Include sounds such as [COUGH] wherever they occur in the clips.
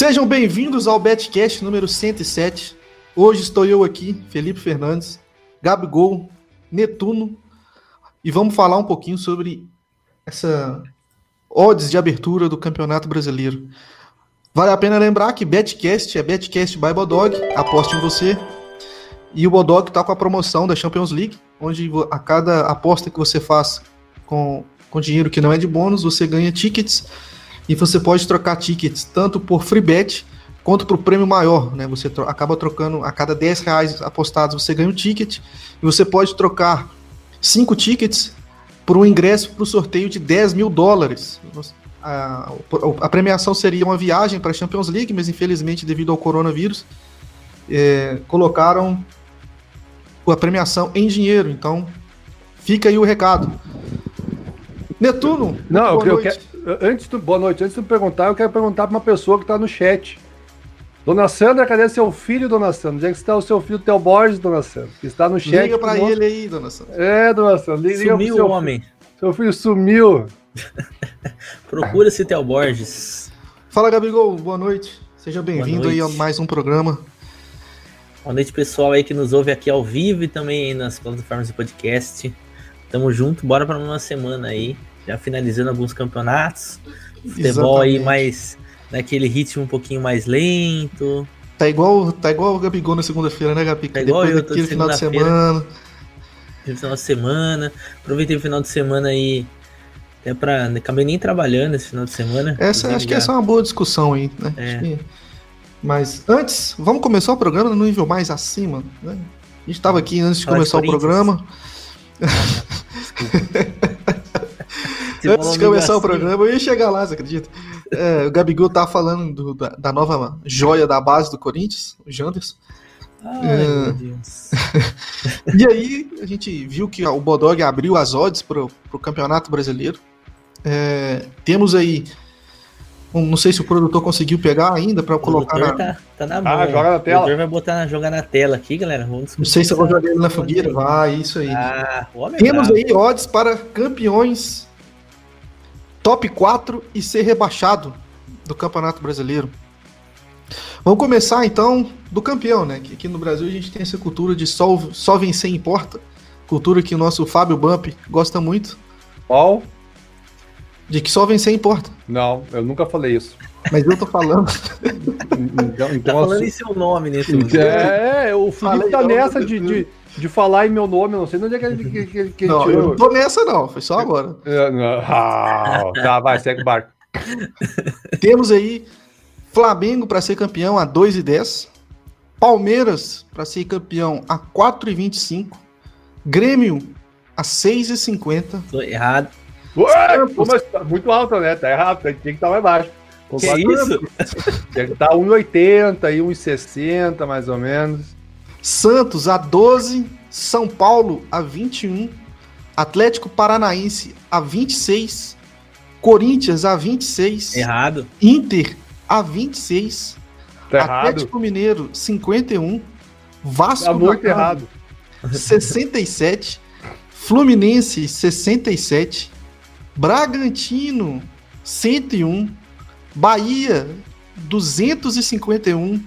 Sejam bem-vindos ao Betcast número 107. Hoje estou eu aqui, Felipe Fernandes, Gabigol, Netuno, e vamos falar um pouquinho sobre essa odds de abertura do Campeonato Brasileiro. Vale a pena lembrar que Betcast é Betcast by Bodog, aposte em você. E o Bodog está com a promoção da Champions League, onde a cada aposta que você faz com, com dinheiro que não é de bônus, você ganha tickets e você pode trocar tickets tanto por free bet quanto por prêmio maior, né? Você tro acaba trocando a cada 10 reais apostados, você ganha um ticket e você pode trocar cinco tickets por um ingresso para o sorteio de 10 mil dólares. A, a, premiação seria uma viagem para a Champions League, mas infelizmente, devido ao coronavírus, é, colocaram a premiação em dinheiro. Então, fica aí o recado. Netuno, não, eu, quero, antes do, boa noite. Antes de perguntar, eu quero perguntar para uma pessoa que está no chat. Dona Sandra, cadê seu filho, Dona Sandra? Onde é que está o seu filho Theo Borges, Dona Sandra? Que está no chat. Liga para ele aí, Dona Sandra. É, Dona Sandra. Liga sumiu o homem. Seu filho sumiu. [LAUGHS] Procura esse Theo Borges. Fala, Gabigol. Boa noite. Seja bem-vindo aí a mais um programa. Boa noite, pessoal aí que nos ouve aqui ao vivo e também nas plataformas de podcast. Tamo junto, bora para uma semana aí já finalizando alguns campeonatos. Futebol Exatamente. aí mais naquele ritmo um pouquinho mais lento. Tá igual, tá igual o Gabigol na segunda-feira, né, Gabi? Tá igual Depois eu, daquele final de semana. Final de semana. Aproveitei o final de semana aí. Até pra. Acabei nem trabalhando esse final de semana. Essa, acho que essa é uma boa discussão aí, né? É. Que... Mas antes, vamos começar o programa no nível mais acima, né? A gente estava aqui antes de Fala começar de o programa. [LAUGHS] Antes de começar o programa, eu ia chegar lá, você acredita? É, o Gabigol tá falando do, da, da, nova joia da base do Corinthians, o Janderson. Ai, é... meu Deus. [LAUGHS] e aí, a gente viu que o Bodog abriu as odds pro, pro Campeonato Brasileiro. É, temos aí. Um, não sei se o produtor conseguiu pegar ainda para colocar na. Tá, tá na mão. Ah, joga na tela. O produtor vai botar, jogar na tela aqui, galera. Vamos não sei se eu vou jogar ele na fogueira. Vai, isso aí. Ah, Temos aí odds para campeões top 4 e ser rebaixado do Campeonato Brasileiro. Vamos começar então do campeão, né? Que aqui no Brasil a gente tem essa cultura de só, só vencer importa. Cultura que o nosso Fábio Bump gosta muito. Qual? De que só vencer importa. Não, eu nunca falei isso. Mas eu tô falando. [LAUGHS] então, então, tá falando em seu nome nesse É, o Felipe tá nessa de, de, de falar em meu nome, eu não sei onde é que ele, que, que, que não, tirou. Eu não tô nessa, não, foi só agora. É, ah, tá, vai, segue o barco. [LAUGHS] Temos aí Flamengo para ser campeão a 2 e 10, Palmeiras para ser campeão a 4 e 25, Grêmio a 6 e 50. Tô errado. Ué, mas tá muito alto, né? Tá errado, tem que estar tá mais baixo. Que é isso? Tem que estar 1,80 e 1,60 mais ou menos. Santos a 12, São Paulo a 21, Atlético Paranaense a 26, Corinthians a 26, errado. Inter a 26, tá Atlético errado. Mineiro 51, Vasco tá muito errado. [LAUGHS] 67, Fluminense 67, Bragantino 101, Bahia 251,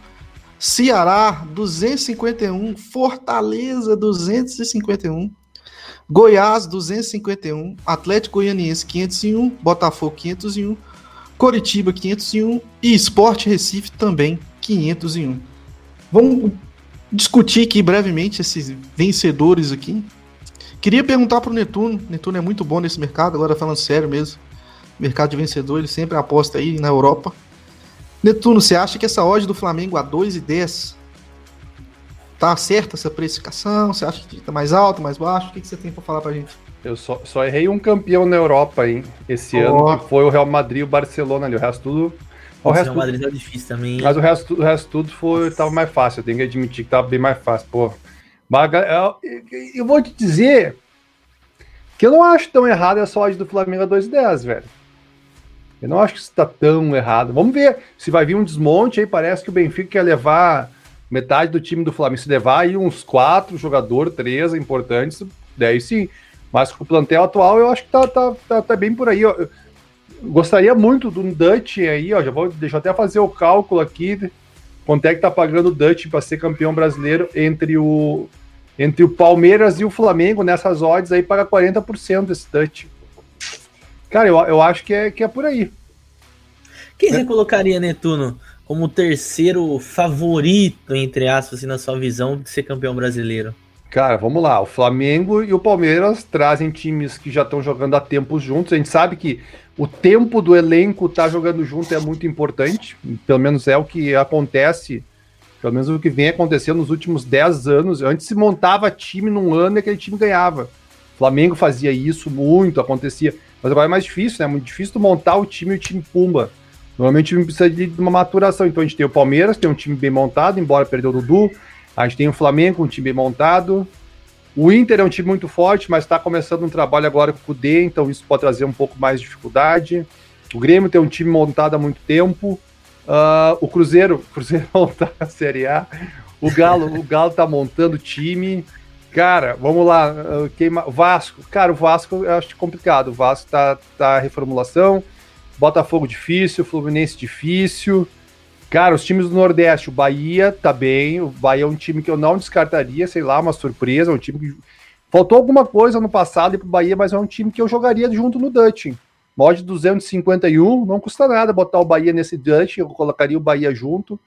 Ceará 251, Fortaleza 251, Goiás 251, Atlético Goianiense 501, Botafogo 501, Coritiba 501 e Esporte Recife também 501. Vamos discutir aqui brevemente esses vencedores aqui. Queria perguntar para o Netuno, Netuno é muito bom nesse mercado, agora falando sério mesmo. Mercado de vencedor, ele sempre aposta aí na Europa. Netuno, você acha que essa odd do Flamengo a 2,10 tá certa essa precificação? Você acha que tá mais alto, mais baixo? O que, que você tem para falar pra gente? Eu só, só, errei um campeão na Europa hein, esse oh. ano, que foi o Real Madrid e o Barcelona ali. O resto tudo. O, resto Real Madrid tá difícil também. Mas o resto, o resto tudo foi, tava mais fácil. Eu tenho que admitir que tava bem mais fácil. Pô, eu, eu vou te dizer que eu não acho tão errado essa odd do Flamengo a 2,10, velho. Eu não acho que isso está tão errado. Vamos ver se vai vir um desmonte aí. Parece que o Benfica quer levar metade do time do Flamengo. Se levar aí uns quatro jogadores, três importantes, daí sim. Mas com o plantel atual, eu acho que tá, tá, tá, tá bem por aí. gostaria muito do Dutch aí, ó. Já vou, deixa eu até fazer o cálculo aqui. Quanto é que tá pagando o Dutch para ser campeão brasileiro entre o entre o Palmeiras e o Flamengo nessas odds aí paga 40% esse Dutch. Cara, eu, eu acho que é, que é por aí. Quem é. você colocaria, Netuno, como terceiro favorito, entre aspas, assim, na sua visão, de ser campeão brasileiro? Cara, vamos lá. O Flamengo e o Palmeiras trazem times que já estão jogando há tempos juntos. A gente sabe que o tempo do elenco tá jogando junto é muito importante. Pelo menos é o que acontece, pelo menos o que vem acontecendo nos últimos 10 anos. Antes se montava time num ano e aquele time ganhava. O Flamengo fazia isso muito, acontecia. Mas agora é mais difícil, né? É muito difícil montar o time e o time pumba. Normalmente o time precisa de uma maturação. Então a gente tem o Palmeiras, tem um time bem montado, embora perdeu o Dudu. A gente tem o Flamengo, um time bem montado. O Inter é um time muito forte, mas está começando um trabalho agora com o Kudê, então isso pode trazer um pouco mais de dificuldade. O Grêmio tem um time montado há muito tempo. Uh, o Cruzeiro, [LAUGHS] Cruzeiro montar a Série A. O Galo, o Galo tá montando time. Cara, vamos lá. Uh, queima, Vasco. Cara, o Vasco eu acho complicado. O Vasco tá, tá reformulação. Botafogo difícil, Fluminense difícil. Cara, os times do Nordeste, o Bahia tá bem. O Bahia é um time que eu não descartaria, sei lá, uma surpresa. Um time que. Faltou alguma coisa no passado pro Bahia, mas é um time que eu jogaria junto no Dutch. Mod 251, não custa nada botar o Bahia nesse Dutch, eu colocaria o Bahia junto.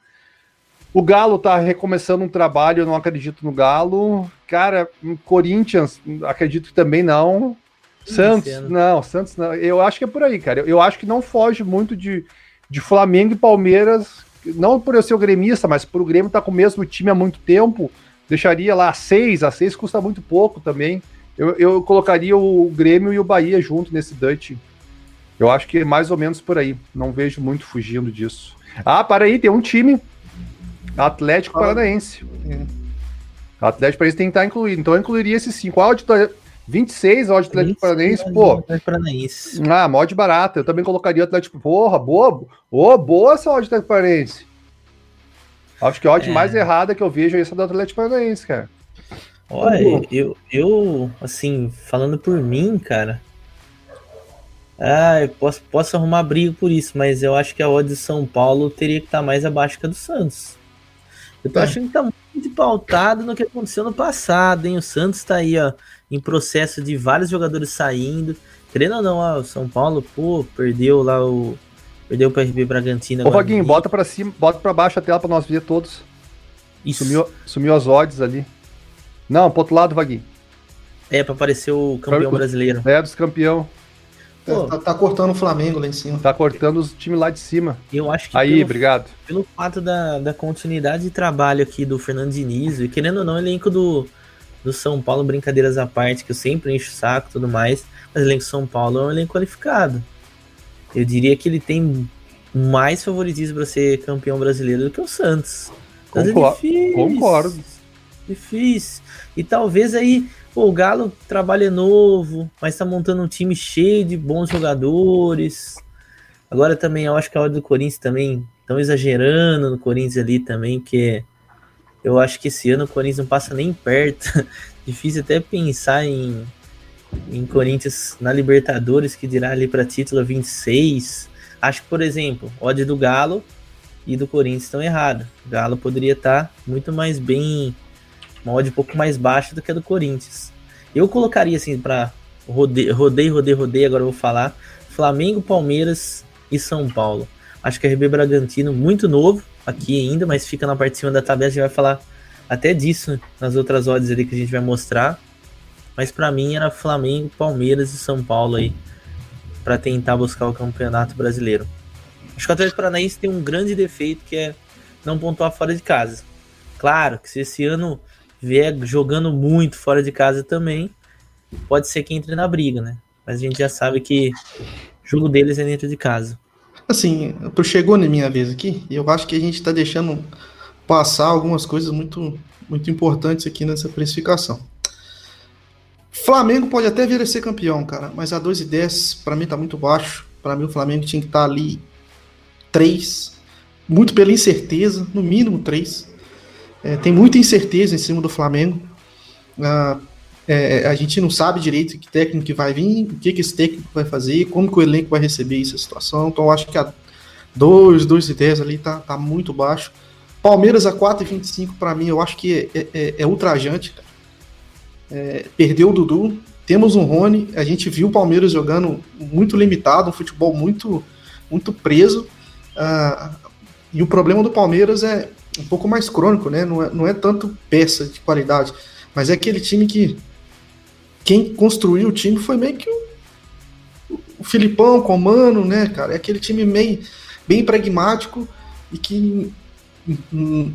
O Galo tá recomeçando um trabalho, eu não acredito no Galo. Cara, Corinthians, acredito que também não. Santos, não, Santos não. Eu acho que é por aí, cara. Eu, eu acho que não foge muito de, de Flamengo e Palmeiras não por eu ser o gremista, mas por o Grêmio estar tá com o mesmo time há muito tempo, deixaria lá a 6, a 6 custa muito pouco também. Eu, eu colocaria o Grêmio e o Bahia junto nesse Dutch. Eu acho que é mais ou menos por aí. Não vejo muito fugindo disso. Ah, para aí, tem um time. Atlético Paranaense. Atlético Paranaense tem que estar incluído. Então eu incluiria esse 5. Ah, 26 odd Atlético Paranaense, pô. Paranaense. Ah, mod barata. Eu também colocaria o Atlético. Porra, boa. Oh, boa essa odd Atlético Paranaense. Acho que a odd é. mais errada que eu vejo é essa do Atlético Paranaense, cara. Olha, eu, eu, assim, falando por mim, cara. Ah, eu posso, posso arrumar briga por isso, mas eu acho que a odd de São Paulo teria que estar mais abaixo que a do Santos. Eu tô é. achando que tá muito pautado no que aconteceu no passado, hein? O Santos tá aí, ó em processo de vários jogadores saindo. Querendo ou não, ó, o São Paulo, pô, perdeu lá o. Perdeu o RB Bragantino. Ô, Vaguinho, bota pra cima, bota pra baixo a tela pra nós ver todos. Isso. Sumiu, sumiu as odds ali. Não, pro outro lado, Vaguinho. É, pra aparecer o campeão brasileiro. É, dos campeão. Pô, tá, tá, cortando o Flamengo lá em cima. Tá cortando os times lá de cima. Eu acho que. Aí, pelo, obrigado. Pelo fato da, da continuidade de trabalho aqui do Fernando Diniz, e querendo ou não, o elenco do, do São Paulo, brincadeiras à parte, que eu sempre encho o saco e tudo mais, mas o elenco São Paulo é um elenco qualificado. Eu diria que ele tem mais favoritismo para ser campeão brasileiro do que o Santos. Mas Concor é difícil, concordo. Difícil. E talvez aí pô, o Galo trabalha novo, mas está montando um time cheio de bons jogadores. Agora também eu acho que a hora do Corinthians também estão exagerando no Corinthians ali também, que eu acho que esse ano o Corinthians não passa nem perto. [LAUGHS] Difícil até pensar em, em Corinthians na Libertadores, que dirá ali para título 26. Acho que, por exemplo, odd do Galo e do Corinthians estão errados. O Galo poderia estar tá muito mais bem, uma odd um pouco mais baixa do que a do Corinthians. Eu colocaria assim para rodei, rodei, rodei, rodei, agora eu vou falar Flamengo, Palmeiras e São Paulo. Acho que a RB Bragantino muito novo, aqui ainda, mas fica na parte de cima da tabela. A gente vai falar até disso nas outras odds ali que a gente vai mostrar. Mas para mim era Flamengo, Palmeiras e São Paulo aí para tentar buscar o Campeonato Brasileiro. Acho que o Atlético Paranaense tem um grande defeito que é não pontuar fora de casa. Claro que se esse ano vier jogando muito fora de casa também, pode ser que entre na briga, né? Mas a gente já sabe que o jogo deles é dentro de casa. Assim, tu chegou na minha vez aqui, e eu acho que a gente está deixando passar algumas coisas muito, muito importantes aqui nessa precificação. Flamengo pode até vir a ser campeão, cara, mas a 2,10 para mim tá muito baixo. Para mim o Flamengo tinha que estar tá ali 3, muito pela incerteza, no mínimo 3. É, tem muita incerteza em cima do Flamengo. Ah, É, a gente não sabe direito que técnico que vai vir, o que, que esse técnico vai fazer, como que o elenco vai receber essa situação. Então, acho que a 2, 2 e 10 ali tá, tá muito baixo. Palmeiras a 4,25 para mim, eu acho que é, é, é ultrajante. É, perdeu o Dudu, temos um Rony, a gente viu o Palmeiras jogando muito limitado, um futebol muito, muito preso. Uh, e o problema do Palmeiras é um pouco mais crônico, né? Não é, não é tanto peça de qualidade, mas é aquele time que quem construiu o time foi meio que o, o Filipão com o Mano, né, cara? É aquele time meio bem pragmático e que hum,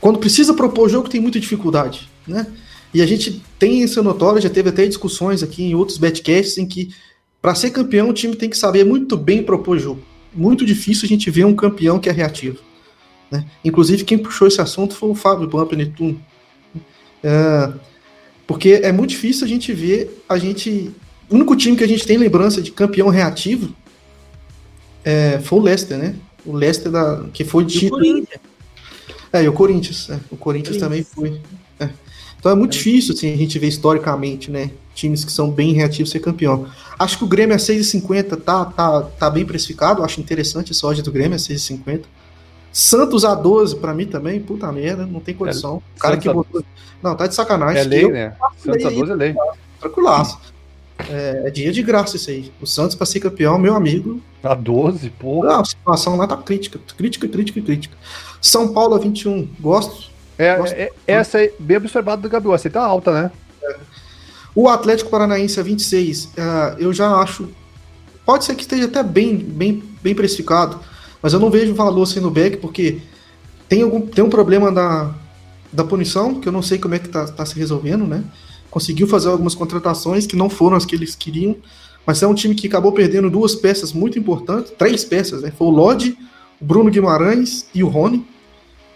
quando precisa propor jogo tem muita dificuldade, né? E a gente tem isso notório, já teve até discussões aqui em outros betcasts em que para ser campeão o time tem que saber muito bem propor jogo. Muito difícil a gente ver um campeão que é reativo. Né? Inclusive quem puxou esse assunto foi o Fábio Bump Netuno. É, porque é muito difícil a gente ver a gente. O único time que a gente tem lembrança de campeão reativo é, foi o Leicester, né? O Leicester da, que foi título. É, e o Corinthians. É, o Corinthians, também foi. É. Então é muito difícil assim, a gente ver historicamente, né? Times que são bem reativos ser campeão. Acho que o Grêmio é 6,50 tá, tá, tá bem precificado. Acho interessante essa odd do Grêmio é 6,50. Santos a 12, pra mim também, puta merda, não tem condição. É, o cara Santos que botou. Não, tá de sacanagem. É lei, eu... né? Santos a 12 é lei. Tranquilaço. É, é, dia de graça isso aí. O Santos, pra ser campeão, meu amigo. A 12, porra. Não, a situação lá tá crítica. Crítica, crítica, crítica. São Paulo a 21, gosto. É, gosto. é essa aí, bem observado do Gabriel. Você tá alta, né? É. O Atlético Paranaense a 26, uh, eu já acho. Pode ser que esteja até bem, bem, bem precificado, mas eu não vejo valor sendo back, porque tem, algum, tem um problema da, da punição, que eu não sei como é que tá, tá se resolvendo, né? Conseguiu fazer algumas contratações que não foram as que eles queriam, mas é um time que acabou perdendo duas peças muito importantes, três peças, né? Foi o Lodge, o Bruno Guimarães e o Rony.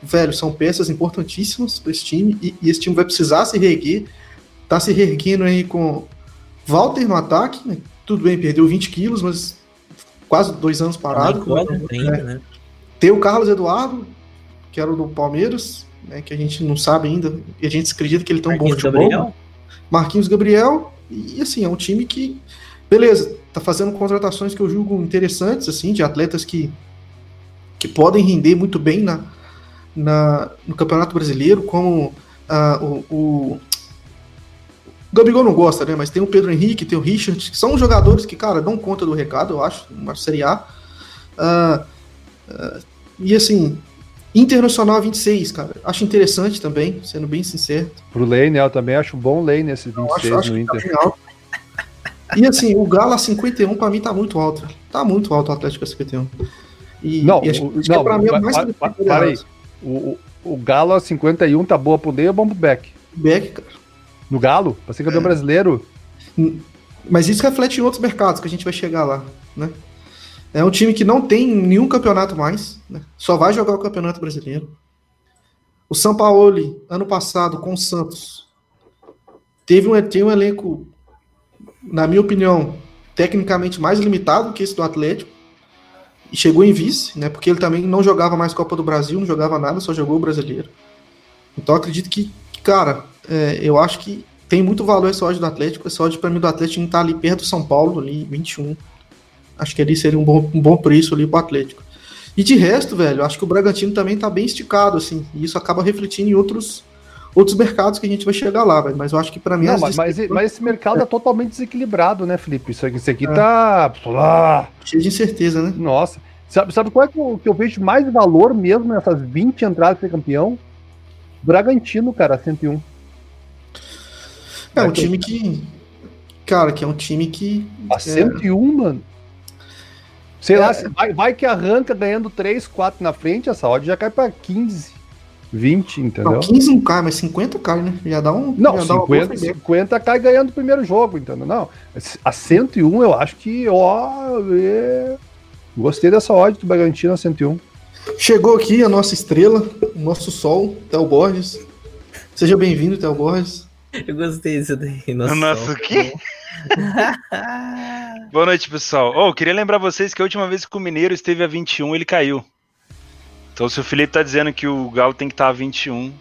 Velho, são peças importantíssimas para esse time, e, e, esse time vai precisar se reerguer. Tá se reerguendo aí com Walter no ataque, né? tudo bem, perdeu 20 quilos, mas quase dois anos parado. Né? 30, né? Tem o Carlos Eduardo, que era o do Palmeiras, né, que a gente não sabe ainda, e a gente acredita que ele tem um bom futebol. Gabriel. Marquinhos Gabriel, e assim, é um time que, beleza, tá fazendo contratações que eu julgo interessantes, assim, de atletas que, que podem render muito bem na, na, no Campeonato Brasileiro, como uh, o Gabigol não gosta, né? Mas tem o Pedro Henrique, tem o Richard, que são jogadores que, cara, dão conta do recado, eu acho, uma Série A. Uh, uh, e assim, Internacional 26, cara. Acho interessante também, sendo bem sincero. Pro Lane, eu também acho bom Lane esse 26 acho, acho no tá Inter. Tá e assim, o Galo a 51 pra mim tá muito alto. Tá muito alto o Atlético a 51. E, não, e acho, o, acho não, pra mim é mais para, para, para aí. O, o, Galo a 51 tá boa pro Lane ou bom pro Beck? Beck, cara. No Galo? Pra ser campeão é. brasileiro? Mas isso reflete em outros mercados que a gente vai chegar lá, né? É um time que não tem nenhum campeonato mais, né? só vai jogar o Campeonato Brasileiro. O São Paulo, ano passado, com o Santos, teve um, tem um elenco, na minha opinião, tecnicamente mais limitado que esse do Atlético. E chegou em vice, né? Porque ele também não jogava mais Copa do Brasil, não jogava nada, só jogou o brasileiro. Então acredito que, cara, é, eu acho que tem muito valor esse ódio do Atlético. Esse ódio para mim do Atlético está ali perto do São Paulo, ali 21. Acho que ali seria um bom, um bom preço ali pro Atlético. E de resto, velho, acho que o Bragantino também tá bem esticado, assim. E isso acaba refletindo em outros, outros mercados que a gente vai chegar lá, velho. Mas eu acho que para mim. Não, mas, mas, mas, esse mercado é. é. totalmente desequilibrado, né, Felipe? Isso aqui, isso aqui é. tá. Ah. Cheio de incerteza, né? Nossa. Sabe, sabe qual é que eu, que eu vejo mais valor mesmo nessas 20 entradas de ser campeão? Bragantino, cara, 101. É um time que. Cara, que é um time que. A 101, é... mano. Sei é... lá, vai, vai, que arranca ganhando 3, 4 na frente, essa odd já cai pra 15, 20, entendeu? Não, 15 não cai, mas 50 cai, né? Já dá um. Não, 50, 50 cai ganhando o primeiro jogo, entendeu? Não. A 101 eu acho que, ó. É... Gostei dessa odd do Bragantino a 101. Chegou aqui a nossa estrela, o nosso sol, Théo Borges. Seja bem-vindo, Théo Borges. [LAUGHS] Eu gostei disso daí. Nossa, Nossa o quê? [LAUGHS] Boa noite, pessoal. Oh, eu queria lembrar vocês que a última vez que o Mineiro esteve a 21, ele caiu. Então, se o Felipe tá dizendo que o Galo tem que estar tá a 21,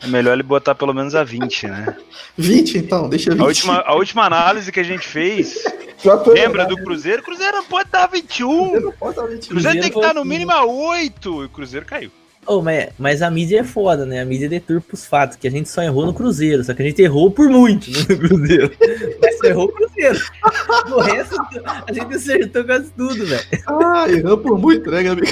É melhor ele botar pelo menos a 20, né? [LAUGHS] 20 então, deixa 20. A última, a última análise que a gente fez, Já foi lembra verdade. do Cruzeiro? O Cruzeiro não pode dar 21. Você não pode dar 20. O Cruzeiro tem que Cruzeiro estar no foi- mínimo a 8. E o Cruzeiro caiu. Ô, mas, mas a mídia é foda, né? A mídia deturpa os fatos, que a gente só errou no Cruzeiro, só que a gente errou por muito no [LAUGHS] Cruzeiro. Mas só errou o Cruzeiro. O resto, a gente acertou quase tudo, velho. Ah, errou por muito, né, Gabi?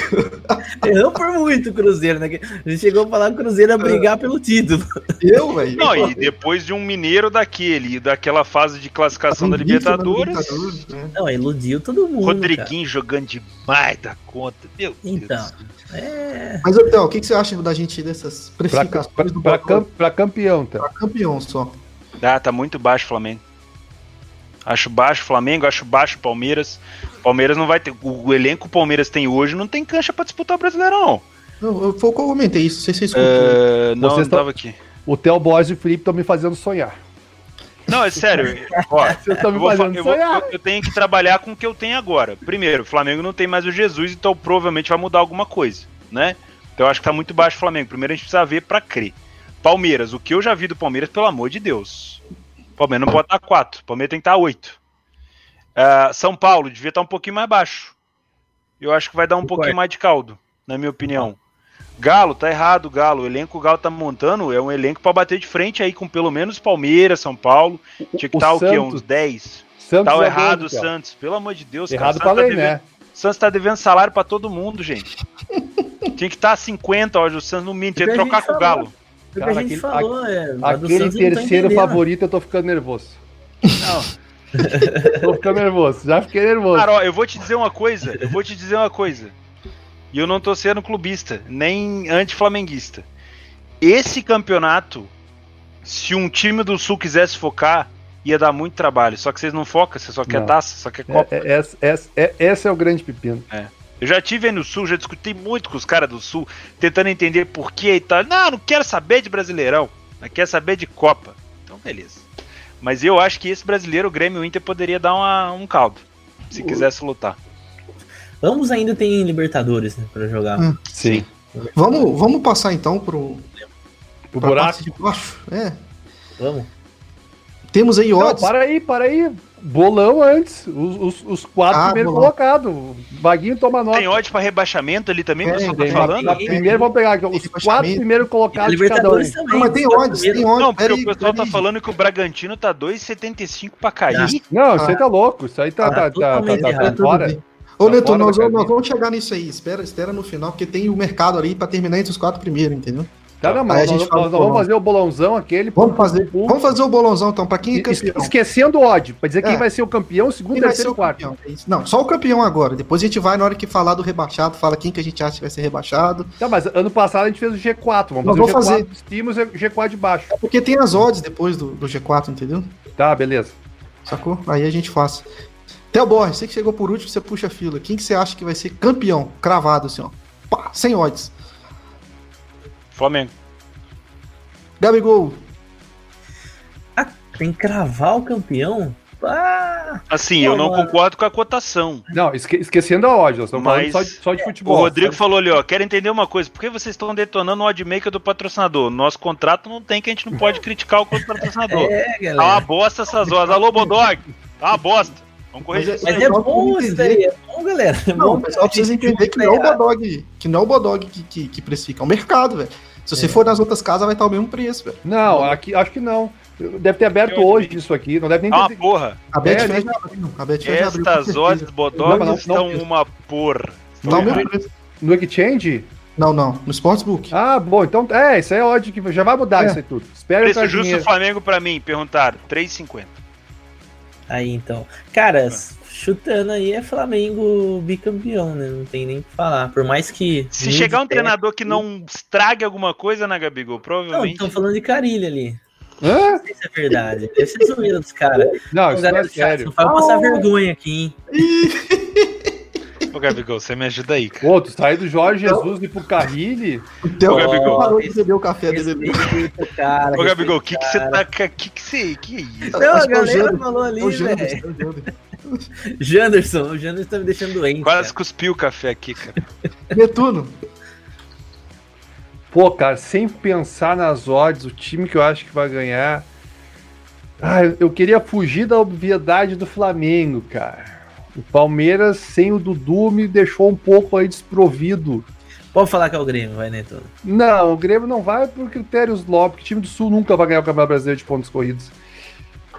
Errou por muito o Cruzeiro, né? A gente chegou a falar que o Cruzeiro ia brigar pelo título. Eu, velho. Não, e depois de um mineiro daquele, daquela fase de classificação da Invicto na Libertadores, Libertadores, né? Não, iludiu todo mundo. Rodriguinho jogando demais da conta. Meu Então. Deus. cara. É. Mas, Theo, o que, que você acha da gente dessas Pra, precificações pra, do pra, cam- pra campeão, tá? Pra campeão só? Ah, tá muito baixo o Flamengo. Acho baixo o Flamengo, acho baixo o Palmeiras. Palmeiras não vai ter. O, elenco que o Palmeiras tem hoje não tem cancha pra disputar o Brasileirão. Não, eu, foi o que eu comentei isso, não sei se você escutou. É, não, Vocês não tava aqui. O Theo Borges e o Felipe estão me fazendo sonhar. Não, é sério. [LAUGHS] Ó, Vocês estão me eu, vou fazendo eu vou- sonhar. eu- eu tenho que trabalhar com o que eu tenho agora. Primeiro, o Flamengo não tem mais o Jesus, então provavelmente vai mudar alguma coisa, né? Então eu acho que tá muito baixo o Flamengo. Primeiro a gente precisa ver pra crer. Palmeiras, o que eu já vi do Palmeiras, pelo amor de Deus. O Palmeiras não pode estar 4, o Palmeiras tem que estar 8. São Paulo devia estar um pouquinho mais baixo. Eu acho que vai dar um pouquinho mais de caldo, na minha opinião. Galo, tá errado, o Galo. O elenco que o Galo tá montando é um elenco pra bater de frente aí com pelo menos Palmeiras, São Paulo. Tinha que estar o, quê? Santos- Uns 10. Santos Tá o jogando, errado o. Santos, pelo amor de Deus. Errado o Santos falei, tá devendo, né? O Santos tá devendo salário pra todo mundo, gente. [LAUGHS] Tinha que estar 50 hoje, o Santos no mínimo, tinha que a trocar com o. Galo. Cara, a gente aquele- falou, é. a do Aquele tá terceiro entendendo. favorito, eu tô ficando nervoso. Não. [LAUGHS] Tô ficando nervoso, já fiquei nervoso. Cara, ó, eu vou te dizer uma coisa, eu vou te dizer uma coisa. E eu não tô sendo clubista, nem anti-flamenguista. Esse campeonato, se um time do Sul quisesse focar, ia dar muito trabalho. Só que vocês não focam, você só quer Não. taça, só quer Copa. É, é, essa- essa- é- esse é o grande pepino. Eu já tive aí no Sul, já discuti muito com os caras do Sul, tentando entender por que e tal. Não, não quero saber de Brasileirão, mas quero saber de Copa. Então, beleza. Mas eu acho que esse brasileiro, o Grêmio e o Inter, poderia dar uma- um caldo, se quisesse lutar. Ambos ainda têm Libertadores, né, pra jogar. Hum. Sim. Vamos, vamos passar então pro, O buraco. de baixo. É. Vamos. Temos aí Não, odds. para aí, para aí. Bolão antes. Os, os, os quatro Ah, primeiros colocados. Vaguinho toma nota. Tem ódio pra rebaixamento ali também, o pessoal tá falando? Na primeira, vamos pegar aqui, os quatro primeiros E colocados de cada um. Não, mas tem odds, tem odds. Não, o pessoal tá falando que o Bragantino tá 2,75 pra cair. Não, isso aí tá louco. Isso aí tá, Ah, tá, tá, tá, tá, tá fora. Ô, Tá Neto, fora nós, vamos- nós casinha. vamos chegar nisso aí. Espera, espera no final, porque tem o mercado ali pra terminar entre os quatro primeiros, entendeu? Aí mas nós, nós- nós vamos fazer o bolãozão aquele. Vamos fazer, vamos fazer o bolãozão então, pra quem é campeão. Esquecendo o ódio, pra dizer quem É. vai ser o campeão, segundo, Quem vai ser terceiro o e quarto. campeão? É. Não, só o campeão agora. Depois a gente vai, na hora que falar do rebaixado, fala quem que a gente acha que vai ser rebaixado. Tá, mas ano passado a gente fez o G4. Vamos Nós fazer o vamos G4 de cima e o G4 de baixo. É porque tem as odds depois do, do G4, entendeu? Tá, beleza. Sacou? Aí a gente faz. Theo Borges, você que chegou por último, você puxa a fila. Quem que você acha que vai ser campeão? Cravado assim, ó. Pá, sem odds. Flamengo. Gabigol. Tem que cravar o campeão? Ah, Assim, eu não Mano. concordo com a cotação. Não, esque- esquecendo a ódio, nós estamos Mas falando só de, só de O futebol. Rodrigo Só- falou ali, ó, quero entender uma coisa, por que vocês estão detonando o oddmaker do patrocinador? Nosso contrato não tem que a gente não pode criticar o patrocinador. é, Tá uma galera. bosta essas horas. Alô, Bodog! Tá uma bosta. Vamos corrigir Mas isso é- Mas é Só bom isso daí, é bom, galera. É Não, bom o pessoal precisa entender que não é o ah, Bodog, que não é o Bodog que, que, que precifica, é o mercado, velho. Se você for nas outras casas, vai estar o mesmo preço, velho. Não, aqui acho que não. Deve ter aberto hoje isso aqui. Não deve nem uma ter. porra. A Betfair né? já abriu. A Betfair já abriu. com Estas odds Bodog Não, estão não- uma porra. Não, Estão mesmo preço. No Exchange? não, não. No Sportsbook. Ah, bom, então. É, isso aí é ódio que já vai mudar É. isso aí tudo. Espera Preço justo dinheiro. do Flamengo pra mim, perguntaram. 3,50. Aí então. Cara, chutando aí é Flamengo bicampeão, né? Não tem nem o que falar. Por mais que. Se chegar um técnico- treinador que não estrague alguma coisa na Gabigol, Não, provavelmente. estão falando de Carilho ali. Hã? Não sei se é verdade. Deve ser zoeira dos caras. Não, isso não galera é sério. Não faz passar vergonha aqui, hein? [LAUGHS] Ô, Gabigol, você me ajuda aí, cara. Pô, tu sai do Jorge Jesus e pro Carrilli. O Ô, Gabigol. parou de beber o café dele. O. Ô, Gabigol, o que que você tá. ca- Que que você. Que é isso? Não, a é o galera falou ali, É o velho. é o Jander. [LAUGHS] Janderson, o Janderson tá me deixando doente. Quase cara. cuspiu o café aqui, cara. Netuno. Pô, cara, sem pensar nas odds, o time que eu acho que vai ganhar. Ah, eu queria fugir da obviedade do Flamengo, cara. O Palmeiras, sem o Dudu, me deixou um pouco aí desprovido. Pode falar que é o Grêmio, vai, Neto. Não, o Grêmio não vai por critérios lobby, porque o time do Sul nunca vai ganhar o Campeonato Brasileiro de pontos corridos.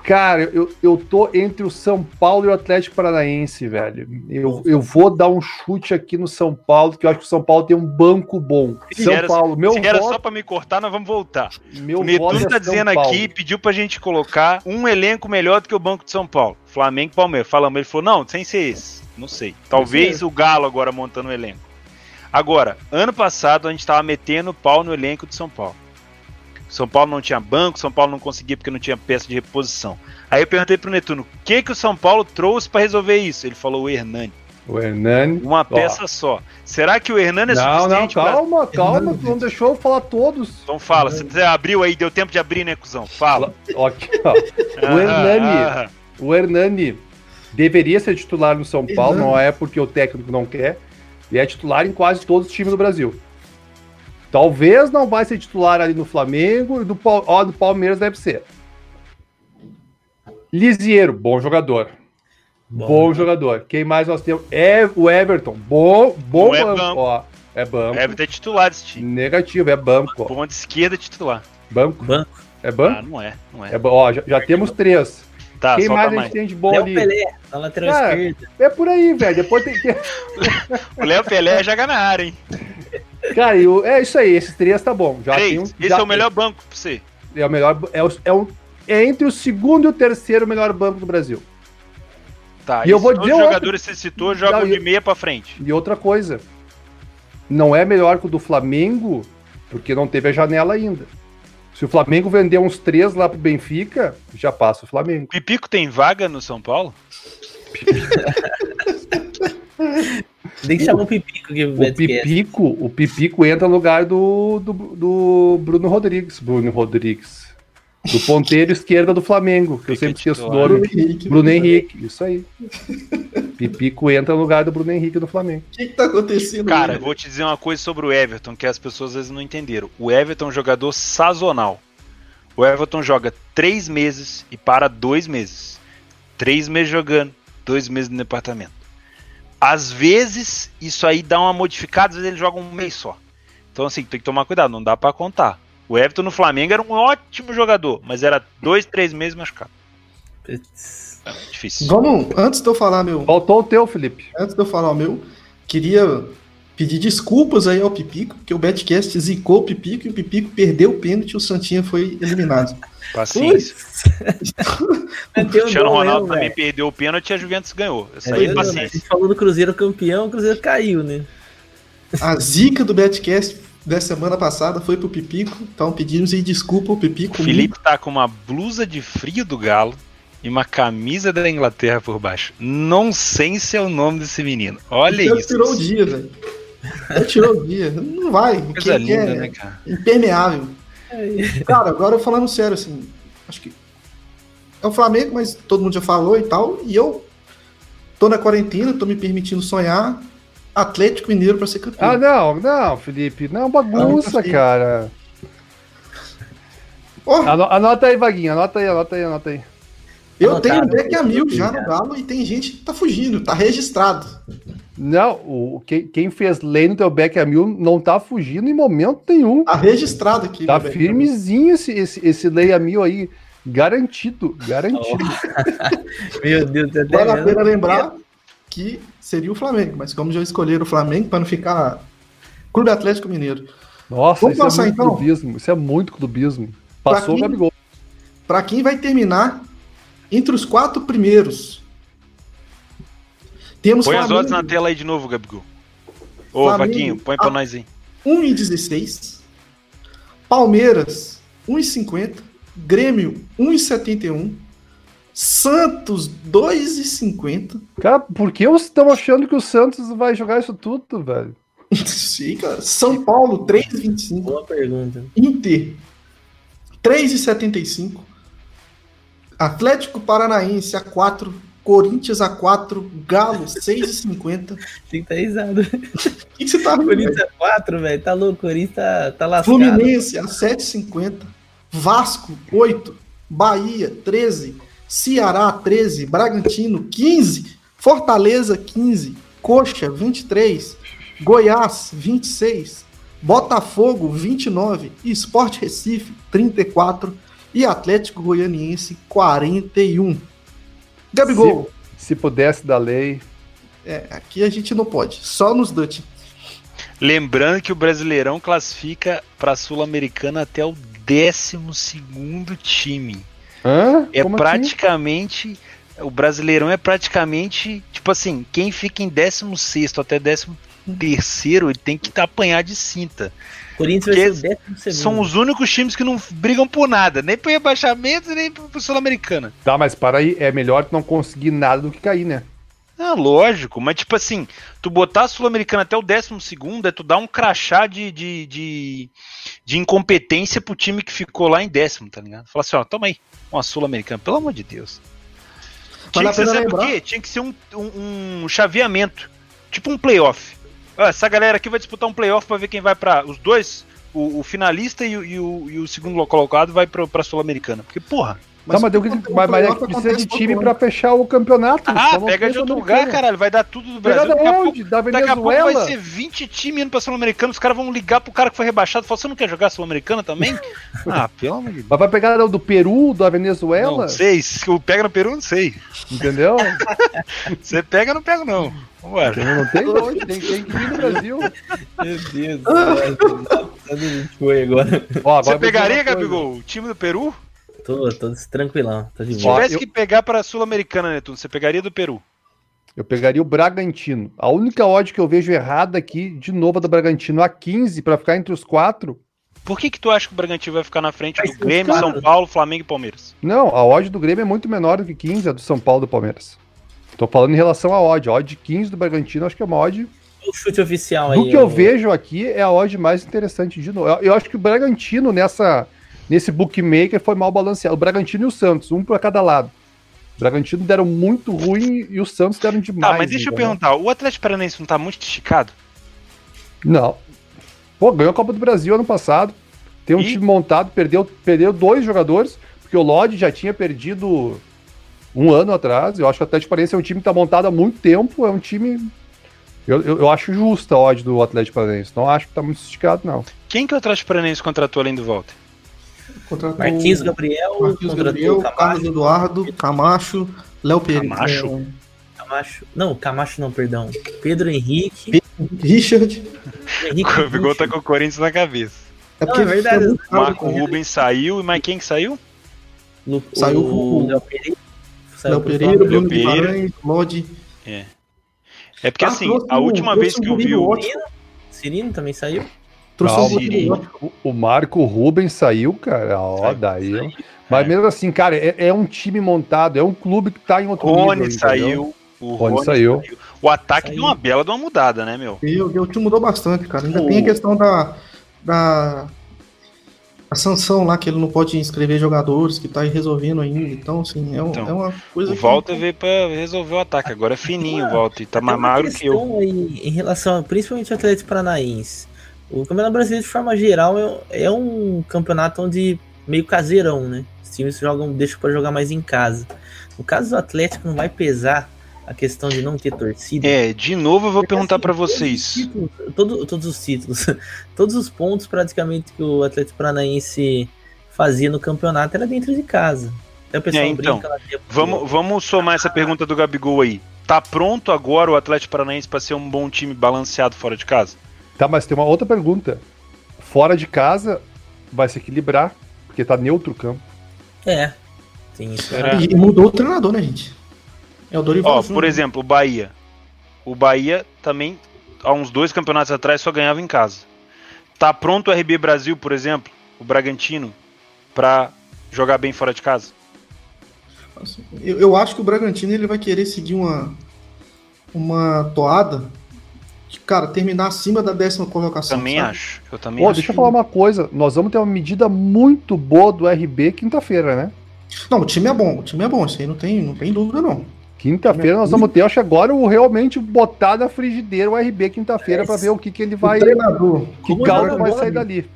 Cara, eu, eu tô entre o São Paulo e o Atlético Paranaense, velho. Eu, eu vou dar um chute aqui no São Paulo, que eu acho que o São Paulo tem um banco bom. Se São era- Paulo, meu Se era voto, só pra me cortar, nós vamos voltar. meu o Netuno é tá dizendo Paulo. aqui, pediu pra gente colocar um elenco melhor do que o Banco de São Paulo. Flamengo e Palmeiras. Falamos, ele falou, não, sem ser esse. Não sei. Talvez o Galo agora montando o elenco. Agora, ano passado a gente tava metendo pau no elenco de São Paulo. São Paulo não tinha banco, São Paulo não conseguia porque não tinha peça de reposição. Aí eu perguntei pro Netuno, o que que o São Paulo trouxe pra resolver isso? Ele falou o Hernani. O Hernani. Uma peça só. Será que o Hernani é Não, não, suficiente pra... calma, calma, tu não deixou eu falar todos. Então fala, se você abriu aí, deu tempo de abrir, né, cuzão? Fala. Ok, ó. O Hernani. O Hernani deveria ser titular no São Paulo, Hernani. não é porque o técnico não quer. E é titular em quase todos os times do Brasil. Talvez não vai ser titular ali no Flamengo e do, Pal- ó, do Palmeiras deve ser. Lisieiro, bom jogador. Bom, jogador. Quem mais nós temos? É o Everton. Bom, bom é banco. Ó, é banco. Deve ter titular esse time. Negativo, é banco. Ponta esquerda titular. Banco. Banco. É Ah, banco? não é, não é. É, ó, já, já temos três. Tá, Quem mais mais. a gente tem de bom Léo ali? Pelé, na lateral Cara, esquerda. É por aí, velho. Depois tem que. O Léo Pelé joga na área, hein? Cara, eu- é isso aí. Esses três tá bom. Já Três. tem um- Esse já- é o melhor banco pra você. É o melhor. É, o- é, um- é entre o segundo e o terceiro melhor banco do Brasil. Tá, E eu vou dizer os outro- jogadores que você citou jogam de meia pra frente. E outra coisa. Não é melhor que o do Flamengo, porque não teve a janela ainda. Se o Flamengo vender uns três lá pro Benfica, já passa o Flamengo. Pipico tem vaga no São Paulo? [LAUGHS] Tem que chamar o Pipico pro O. Pipico, o Pipico entra no lugar do, do, do Bruno Rodrigues. Bruno Rodrigues. Do ponteiro esquerda do Flamengo, que eu sempre o titular. nome. Bruno Henrique. Bruno Henrique, isso aí. Pipico entra no lugar do Bruno Henrique do Flamengo. O que, que tá acontecendo? Cara, aí? eu vou te dizer uma coisa sobre o Everton que as pessoas às vezes não entenderam. O Everton é um jogador sazonal. O Everton joga três meses e para dois meses. Três meses jogando, dois meses no departamento. Às vezes, isso aí dá uma modificada, às vezes ele joga um mês só. Então, assim, tem que tomar cuidado, não dá pra contar. O Everton no Flamengo era um ótimo jogador, mas era dois, três meses machucado. É difícil. Vamos, antes de eu falar meu, Faltou o teu, Felipe. antes de eu falar o meu, queria pedir desculpas aí ao Pipico, porque o Betcast zicou o Pipico e o Pipico perdeu o pênalti e o Santinha foi eliminado. Paciência. Meteu O Cristiano gol, Ronaldo eu, também velho. perdeu o pênalti e a Juventus ganhou. Essa É, aí é eu- a paciência. gente falou do Cruzeiro campeão, o Cruzeiro caiu, né? A zica do Betcast da semana passada foi pro Pipico, então pedimos aí desculpa ao Pipico. O Felipe tá com uma blusa de frio do Galo e uma camisa da Inglaterra por baixo. Nonsense é o nome desse menino. Olha Já isso. tirou o dia, velho. Já tirou o dia. Não vai. Coisa que, que linda, é né, cara? impermeável. Cara, agora falando sério, assim, acho que é o Flamengo, mas todo mundo já falou e tal, e eu tô na quarentena, tô me permitindo sonhar Atlético Mineiro pra ser campeão. Ah, não, não, Felipe. Não, bagunça, Não, não cara. Ano- Anota aí, Vaguinho. Anota aí, anota aí, anota aí. eu Anotado, tenho um deck a mil já no Galo e tem gente que tá fugindo, tá registrado. Não, o, quem, quem fez lei no teu back a mil não tá fugindo em momento nenhum. Tá registrado aqui. Tá firmezinho esse, esse, esse lei a mil aí. Garantido, garantido. [LAUGHS] Meu Deus, Vale a pena lembrar que seria o Flamengo, mas como já escolheram o Flamengo para não ficar Clube Atlético Mineiro. Nossa, Vamos isso é passar, muito então? clubismo. Isso é muito clubismo. Passou o quem- Gabigol. Para quem vai terminar entre os quatro primeiros. Temos Põe as Flamengo, odds na tela aí de novo, Gabigol. Ô, Flamengo. Vaguinho, põe pra Ah. nós aí. 1,16. Palmeiras, 1,50. Grêmio, 1,71. Santos, 2,50. Cara, por que vocês estão achando que o Santos vai jogar isso tudo, velho? [LAUGHS] Sim, cara. São Paulo, 3,25. Boa pergunta. Inter, 3,75. Atlético Paranaense a 4, Corinthians a 4, Galo [LAUGHS] 6,50. Tem que tá risado. O [LAUGHS] que, que você tá rindo, Corinthians velho? a 4, velho. Tá louco. Corinthians tá, tá lascado. Fluminense a 7,50. Vasco 8. Bahia 13. Ceará 13. Bragantino 15. Fortaleza 15. Coxa 23. Goiás 26. Botafogo 29. Esporte Recife 34. E Atlético Goianiense 41. Gabigol. Se pudesse da lei. É, aqui a gente não pode. Só nos Dutch. Lembrando que o Brasileirão classifica para a Sul-Americana até o 12 time. Hã? É Como assim? praticamente. O Brasileirão é praticamente. Tipo assim, quem fica em 16 até 13 ele tem que apanhar de cinta. Corinthians vai ser o décimo segundo. São os únicos times que não brigam por nada, nem pro rebaixamento, nem pro, pro Sul-Americana. Tá, mas para aí, é melhor não conseguir nada do que cair, né? Ah, lógico, mas tipo assim, tu botar a Sul-Americana até o 12 é tu dar um crachá de, de, de, de incompetência pro time que ficou lá em décimo, tá ligado? Fala assim, ó, toma aí, uma Sul-Americana, pelo amor de Deus. Tinha que ser, quê? Tinha que ser um, um, um chaveamento, tipo um playoff. Ó, essa galera aqui vai disputar um playoff pra ver quem vai pra. Os dois, o, o finalista e, o- e o, e o segundo colocado vai pra, pra Sul-Americana. Porque, porra. Mas, mas, deu que- o mas, mas é que precisa de time ano. fechar o campeonato. Ah, Então não pega de outro lugar, caralho. Vai dar tudo do Brasil. da Daqui a pouco- onde? Da Daqui a pouco vai Venezuela? ser 20 times indo pra Sul-Americana, os caras vão ligar pro cara que foi rebaixado e falar, você não quer jogar Sul-Americana também? [LAUGHS] ah, pelo amor de Deus. Mas vai pegar da- do Peru, da Venezuela? Não sei, se eu pego no Peru, não sei. Entendeu? [LAUGHS] Você pega, eu não pego não. Vambora. Então não tem onde, tem, tem que vir no Brasil. [LAUGHS] Meu Deus do céu. Onde a gente foi agora? Ó, agora Você pegaria. Gabigol, o time do Peru? Tô, tô tranquilão. Tô de Se boa. Ó, tivesse eu- que pegar pra Sul-Americana, Netuno, você pegaria do Peru? Eu pegaria o Bragantino. A única odd que eu vejo errada aqui, de novo, é do Bragantino a 15 pra ficar entre os quatro. Por que que tu acha que o Bragantino vai ficar na frente Vai do Grêmio. São Paulo, Flamengo e Palmeiras? Não, a odd do Grêmio é muito menor do que 15, a do São Paulo e do Palmeiras. Tô falando em relação à odd. A odd 15 do Bragantino, acho que é uma odd. O chute oficial aí. Do que eu ô- vejo aqui, é a odd mais interessante de novo. Eu, eu acho que o Bragantino nessa, nesse bookmaker foi mal balanceado. O Bragantino e o Santos, um para cada lado. O Bragantino deram muito ruim e o Santos deram demais. Tá, mas deixa eu entendeu? perguntar, o Atlético Paranaense não tá muito esticado? Não. Pô, ganhou a Copa do Brasil ano passado. Tem um E? time montado, perdeu, perdeu dois jogadores, porque o Lodge já tinha perdido um ano atrás. Eu acho que o Atlético Paranaense é um time que tá montado há muito tempo. É um time. Eu, eu, eu acho justa a odd do Atlético Paranaense. Não acho que tá muito esticado, não. Quem que o Atlético Paranaense contratou além do Walter? Contratou Marquinhos Gabriel, Marquinhos contratou Gabriel, o Carlos Camacho, Eduardo, Camacho, Léo Pereira. Camacho? Camacho. Não, Camacho não, perdão. Pedro Henrique. Richard. Henrique [LAUGHS] O Bigol tá com o Corinthians na cabeça. É Não, é verdade. Marco? Rubens saiu, e mais quem que saiu? Lu- Saiu o o- Léo Pereira. Léo Pereira. Bruno Pereira. Guimarães, Lodi. É porque Ah, assim, a última vez que eu vi o. Cirino também saiu. Trouxe um. O, o Marco Rubens saiu, cara. Ó, Saiu, daí. saiu. Mas É. mesmo assim, cara, é, é um time montado, é um clube que tá em outro Rony nível, saiu. O Rony Rony saiu. saiu. O ataque Saiu. deu uma bela de uma mudada, né, meu? E o, e o time mudou bastante, cara. Ainda O- tem a questão da, da a sanção lá, que ele não pode inscrever jogadores, que tá aí resolvendo ainda. Então, assim, é, um- Então, é uma coisa O Walter veio pra resolver o ataque. Agora é fininho o Walter. Tá mais magro que eu. questão aí em relação, principalmente ao Atlético Paranaense. O Campeonato Brasileiro, de forma geral, é, é um campeonato onde meio caseirão, né? Os times jogam, deixam para jogar mais em casa. No caso do Atlético, não vai pesar a questão de não ter torcida. É, de novo eu vou Porque, perguntar assim, os vocês. títulos- todo- todos os títulos, [LAUGHS] todos os pontos praticamente que o Atlético Paranaense fazia no campeonato era dentro de casa. Até o pessoal É, então, brinca lá dentro. Vamos, vamos somar essa pergunta do Gabigol aí. Tá pronto agora o Atlético Paranaense pra ser um bom time balanceado fora de casa? Tá, mas tem uma outra pergunta. Fora de casa, vai se equilibrar, porque tá neutro o campo. É, tem isso. E mudou o treinador, né, gente? É o Dorival. Ó, Júnior. por exemplo, o Bahia. O Bahia também, há uns dois campeonatos atrás, só ganhava em casa. Tá pronto o RB Brasil, por exemplo, o Bragantino, pra jogar bem fora de casa? Assim, Eu, eu acho que o Bragantino ele vai querer seguir uma, uma toada cara, terminar acima da décima colocação. Também sabe? acho. Eu também Pô, acho. deixa eu falar uma coisa. Nós vamos ter uma medida muito boa do RB quinta-feira, né? Não, o time é bom, o time é bom, isso aí não tem, não tem dúvida, não. Quinta-feira nós vamos ter, acho que agora o realmente botar na frigideira o RB quinta-feira É, para ver o que, que ele vai. O treinador. Que caldo vai bola, sair dali.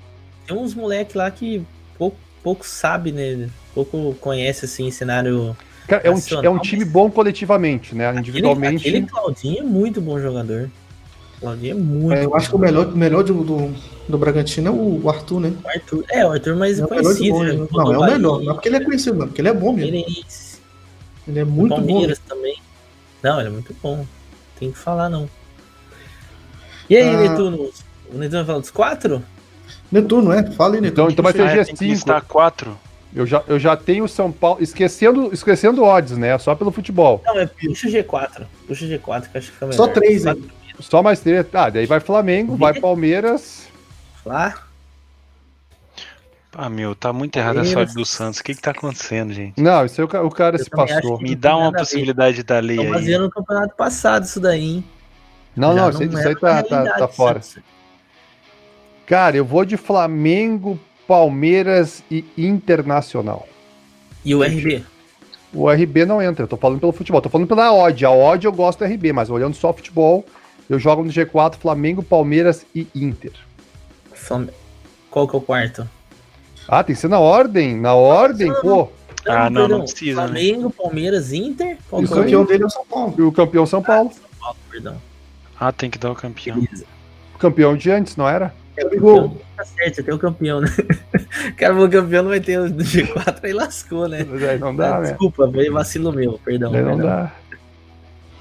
Tem uns moleques lá que pouco, pouco sabe, né? Pouco conhece, assim, cenário... Cara, é, um, é um time bom coletivamente, né? Aquele, Individualmente. aquele Claudinho é muito bom jogador. Claudinho é muito É, eu acho que o melhor, o melhor do, do, do Bragantino é o Arthur, né? O Arthur, é, o Arthur mais É melhor de conhecido. bom, né? né? Não, é o melhor. Bahia, Não é porque ele é conhecido, não. Porque ele é bom mesmo. Palmeiras, Ele é muito bom. Palmeiras também. Não, ele é muito bom. Tem que falar, não. E aí, Ah. Netuno? O Netuno vai falar dos quatro? Netuno, é? Fala aí, Netuno. Então- então vai que G5. listar quatro. Eu já, eu já tenho o São Paulo. Esquecendo, esquecendo odds, né? Só pelo futebol. Não, é puxa o G4. Puxa o G4, que eu acho que fica melhor. Só três, hein? Só mais três. Ah, daí vai Flamengo, vai Palmeiras. Lá. Ah, meu, tá muito errado essa Palmeiras. odd do Santos. O que que tá acontecendo, gente? Não, isso aí o ca- o cara Eu se passou. Me dá uma a possibilidade da lei aí. baseando no campeonato passado isso daí, hein? Não, Já não, isso aí, isso é aí tá, tá, realidade, tá fora. Santos. Cara, eu vou de Flamengo, Palmeiras e Internacional. E o RB? O RB não entra, eu tô falando pelo futebol, tô falando pela odd. A odd eu gosto do RB, mas olhando só futebol, eu jogo no G4 Flamengo, Palmeiras e Inter. Flam- Qual que é o quarto? Ah, tem que ser na ordem, na ordem, pô. Ah, não, não precisa, né? Flamengo, Palmeiras, Inter? Qual O que é o campeão dele é o São Paulo. E o campeão São Paulo. São Paulo, perdão. Ah, tem que dar o campeão. Beleza. O campeão de antes, não era? Gabigol. Tá certo, tem o campeão, né? O [LAUGHS] cara falou o campeão não vai ter o do G4, aí lascou, né? Aí não dá, Ah, né? Desculpa, veio vacilo meu, perdão. Daí não perdão. dá.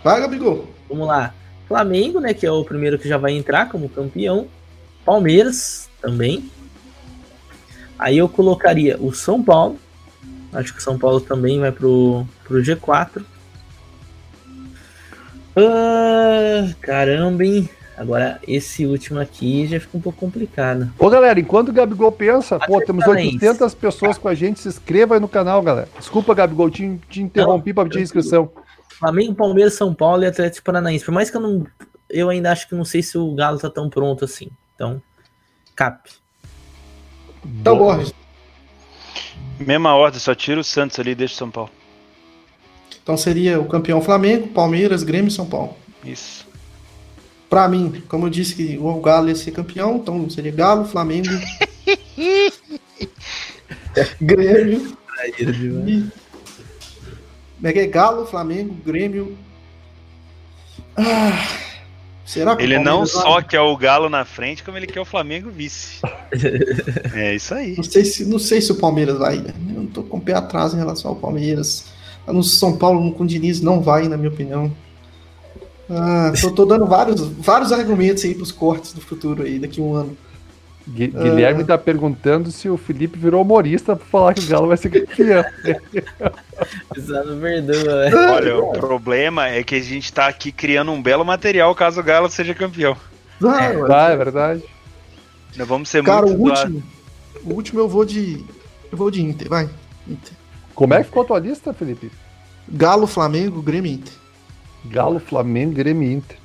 Vai, Gabigol. Vamos lá. Flamengo, né, que é o primeiro que já vai entrar como campeão. Palmeiras também. Aí eu colocaria o São Paulo. Acho que o São Paulo também vai pro, pro G4. Ah, caramba, hein? Agora, esse último aqui já fica um pouco complicado. Ô, galera, enquanto o Gabigol pensa, pô, temos Paranaense. 800 pessoas com a gente, se inscreva aí no canal, galera. Desculpa, Gabigol, te, te interrompi pra pedir inscrição. Flamengo, Palmeiras, São Paulo e Atlético Paranaense. Por mais que eu não. Eu ainda acho que não sei se o Galo tá tão pronto assim. Então, cap. Então, Borges. Mesma ordem, só tira o Santos ali e deixa o São Paulo. Então seria o campeão Flamengo, Palmeiras, Grêmio e São Paulo. Isso. Pra mim, como eu disse que o Galo ia ser campeão, então seria Galo, Flamengo, [LAUGHS] Grêmio e... Como é que é? Galo, Flamengo, Grêmio... Ah, será que o Ele não Palmeiras vai? só quer o Galo na frente, como ele quer o Flamengo vice. [LAUGHS] é isso aí. Não sei se, não sei se o Palmeiras vai. né? Eu não tô com o pé atrás em relação ao Palmeiras. No São Paulo, com o Diniz, não vai, na minha opinião. Ah, tô, tô dando vários, vários argumentos aí pros cortes do futuro aí, daqui a um ano. Gui- Guilherme tá perguntando se o Felipe virou humorista pra falar que o Galo vai ser campeão. [LAUGHS] Perdoa, né? Olha, o problema é que a gente tá aqui criando um belo material caso o Galo seja campeão. Ah, É. Ah, é verdade. Nós vamos ser Cara, o muito doados. último, o último eu vou de. Eu vou de Inter, vai. Inter. Como é que ficou a tua lista, Felipe? Galo, Flamengo, Grêmio e Inter. Galo, Flamengo, Grêmio e Inter.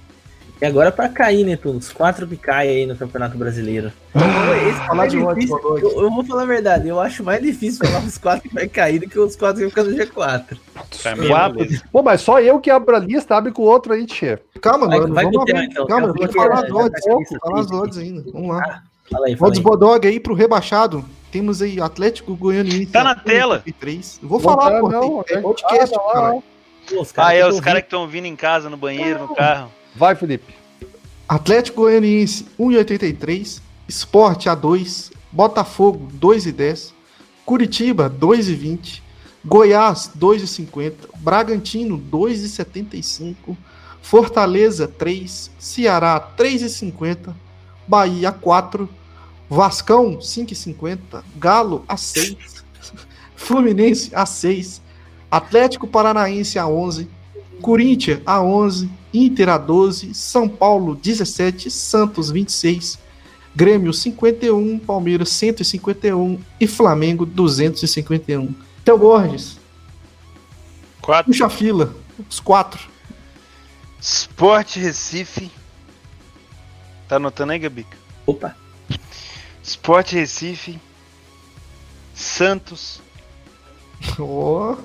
E agora pra cair, né, Tuno? Os quatro que caem aí no Campeonato Brasileiro. Esse é Falar de difícil. eu, eu vou falar a verdade, eu acho mais difícil falar os quatro que vai cair do que os quatro que ficam no G4. Pra mim, Quatro. beleza. Pô, mas só eu que abro a lista, abre com o outro aí, Tchê. Calma, Vai- mano. vai vamos tema, então. Calma, vou falar as odds. Falar as odds ainda. Vamos lá. Fala aí, fala Odds aí. Bodog aí pro rebaixado. Temos aí Atlético Goianiense. Tá na tela. 83. Eu vou falar, pô. não, tem, tem é- podcast, ah, lá, cara. Pô, Ah, é, os caras que estão vindo em casa, no banheiro, no carro. Vai, Felipe. Atlético Goianiense 1,83. Sport A2. Botafogo 2,10. Curitiba 2,20. Goiás 2,50. Bragantino 2,75. Fortaleza 3. Ceará 3,50. Bahia 4. Vascão 5,50. Galo a 6. [LAUGHS] Fluminense a 6. Atlético Paranaense a 11. Corinthians a 11, Inter a 12, São Paulo 17, Santos 26, Grêmio 51, Palmeiras 151 e Flamengo 251. Theo Borges, Quatro. puxa a fila, os quatro. Sport Recife. Tá anotando aí, Gabica? Opa, Sport Recife. Santos. Ó,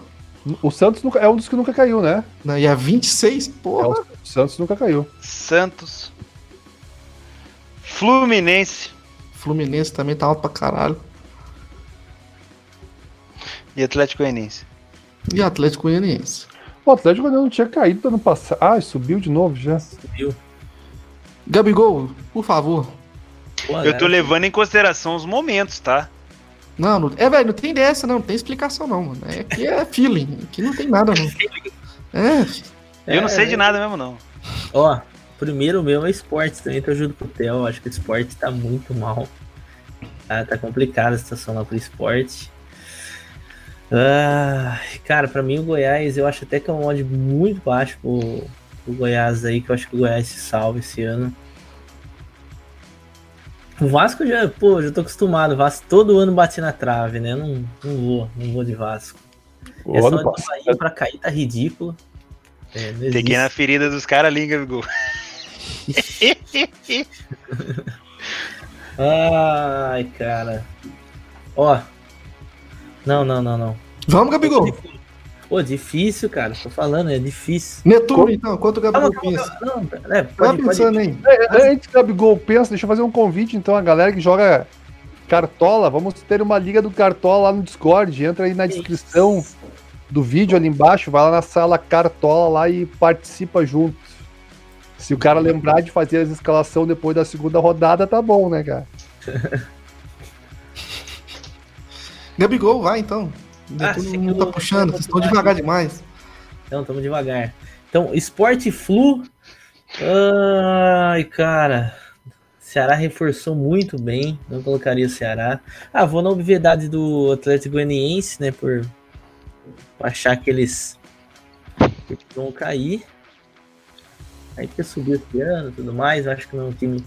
O Santos nunca, é um dos que nunca caiu, né? Não, E a 26, É, porra. o Santos nunca caiu. Santos. Fluminense Fluminense também tá alto pra caralho. e Atlético Goianiense. E Atlético Goianiense. O Atlético ainda não tinha caído ano passado. Ah, subiu de novo já. Subiu. Gabigol, por favor. Eu tô levando em consideração os momentos, tá? Não, não é, velho, não tem dessa, não. Não tem explicação, não, mano. É, aqui é feeling. Aqui não tem nada, não. É, Eu não sei é, de nada mesmo, não. Ó, primeiro meu é esporte também, tô junto com o Theo. Acho que o esporte tá muito mal. Tá, tá complicada a situação lá pro esporte. Ah, cara, pra mim o Goiás, eu acho até que é um odd muito baixo pro, pro Goiás aí, que eu acho que o Goiás se salva esse ano. O Vasco já, pô, já tô acostumado. O Vasco todo ano bate na trave, né? Não, não vou, não vou de Vasco. O do passado. Bahia pra cair tá ridículo. É, não Peguei na ferida dos caras ali, Gabigol. [LAUGHS] Ai, cara. Ó. Não, não, não, não. vamos, Gabigol. Pô, difícil, cara. Tô falando, é difícil. Netuno, Como? então, quanto o Gabigol calma, pensa? calma. Não, é, pode, pode. pensando aí. É, Antes que o Gabigol pensa, deixa eu fazer um convite então a galera que joga Cartola. Vamos ter uma liga do Cartola lá no Discord. Entra aí na descrição do vídeo ali embaixo, vai lá na sala Cartola lá e participa junto. Se o cara lembrar de fazer as escalação depois da segunda rodada, tá bom, né, cara? [LAUGHS] Gabigol, vai então. Ah, não eu- tá puxando, vocês estão devagar demais. Então, tamo devagar. Então, Sport Flu. Ai, cara. Ceará reforçou muito bem. Não colocaria o Ceará. Ah, vou na obviedade do Atlético Goianiense, né? Por, achar que eles vão cair. Aí que subiu esse ano e tudo mais. Acho que não é um time.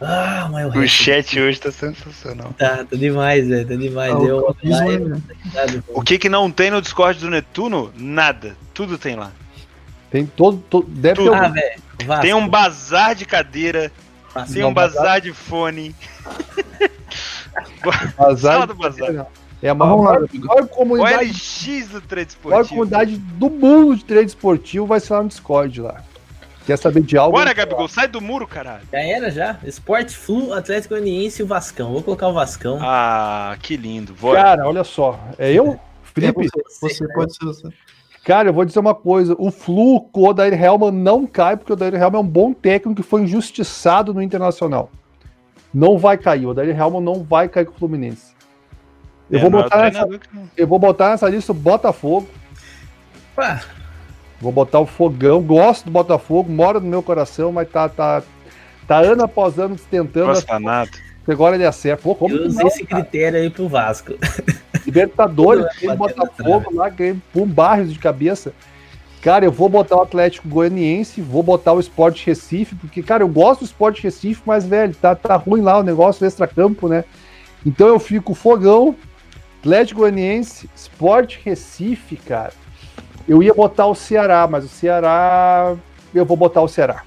Ah, mas o O chat hoje tá sensacional. tá, tá demais, velho. Tá demais. Ah, Eu, o é- né? sabe, O que que não tem no Discord do Netuno? Nada. Tudo tem lá. Tem todo. to- deve Tudo. ter Ah, um, Tem um bazar de cadeira, Vasco. tem um bazar de fone. [LAUGHS] azar. Sala do bazar. É a maior, maior O comunidade, LX do trade maior esportivo. comunidade do mundo de trade esportivo vai ser lá no Discord lá. Quer saber de algo? Bora, Gabigol, sai do muro, caralho. Já era, já. Sport Flu, Atlético Goianiense e o Vascão. Vou colocar o Vascão. Ah, que lindo. Bora. Cara, olha só. É eu? É Felipe, você, você pode ser você. cara, eu vou dizer uma coisa. O Flu com o Odair Helman não cai, porque o Odair Helman é um bom técnico que foi injustiçado no Internacional. Não vai cair. O Odair Helman não vai cair com o Fluminense. Eu, É, vou é botar nessa, eu vou botar nessa lista o Botafogo. Pá, Vou botar o Fogão. Gosto do Botafogo, mora no meu coração, mas tá, tá, tá ano após ano tentando. Gosta nada. Agora ele acerta. Pô, como eu usei não, esse cara? critério aí pro Vasco. [LAUGHS] Libertadores, é Botafogo lá, ganhei por barrios de cabeça. Cara, eu vou botar o Atlético Goianiense, vou botar o Sport Recife, porque, cara, eu gosto do Sport Recife, mas, velho, tá, tá ruim lá o negócio extra-campo, né? Então eu fico Fogão, Atlético Goianiense, Sport Recife, cara. Eu ia botar o Ceará, mas o Ceará. Eu vou botar o Ceará.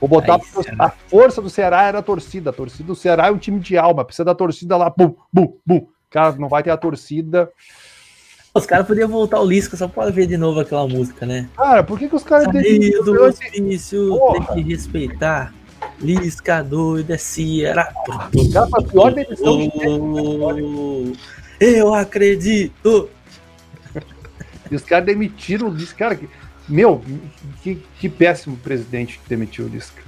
Vou botar Aí, porque Ceará. a força do Ceará era a torcida. A torcida do Ceará é um time de alma. Precisa da torcida lá, bum, bum, bum. Cara, não vai ter a torcida. Os caras podiam voltar o Lisca só pra ver de novo aquela música, né? Cara, por que, que os caras Saído do Eu- hospício, tem que respeitar. Lisca doido é Ceará. Cara, a pior demissão de Oh, Eu acredito. E os caras demitiram o Lisca. Cara, que, meu, que, que péssimo presidente que demitiu o Lisca.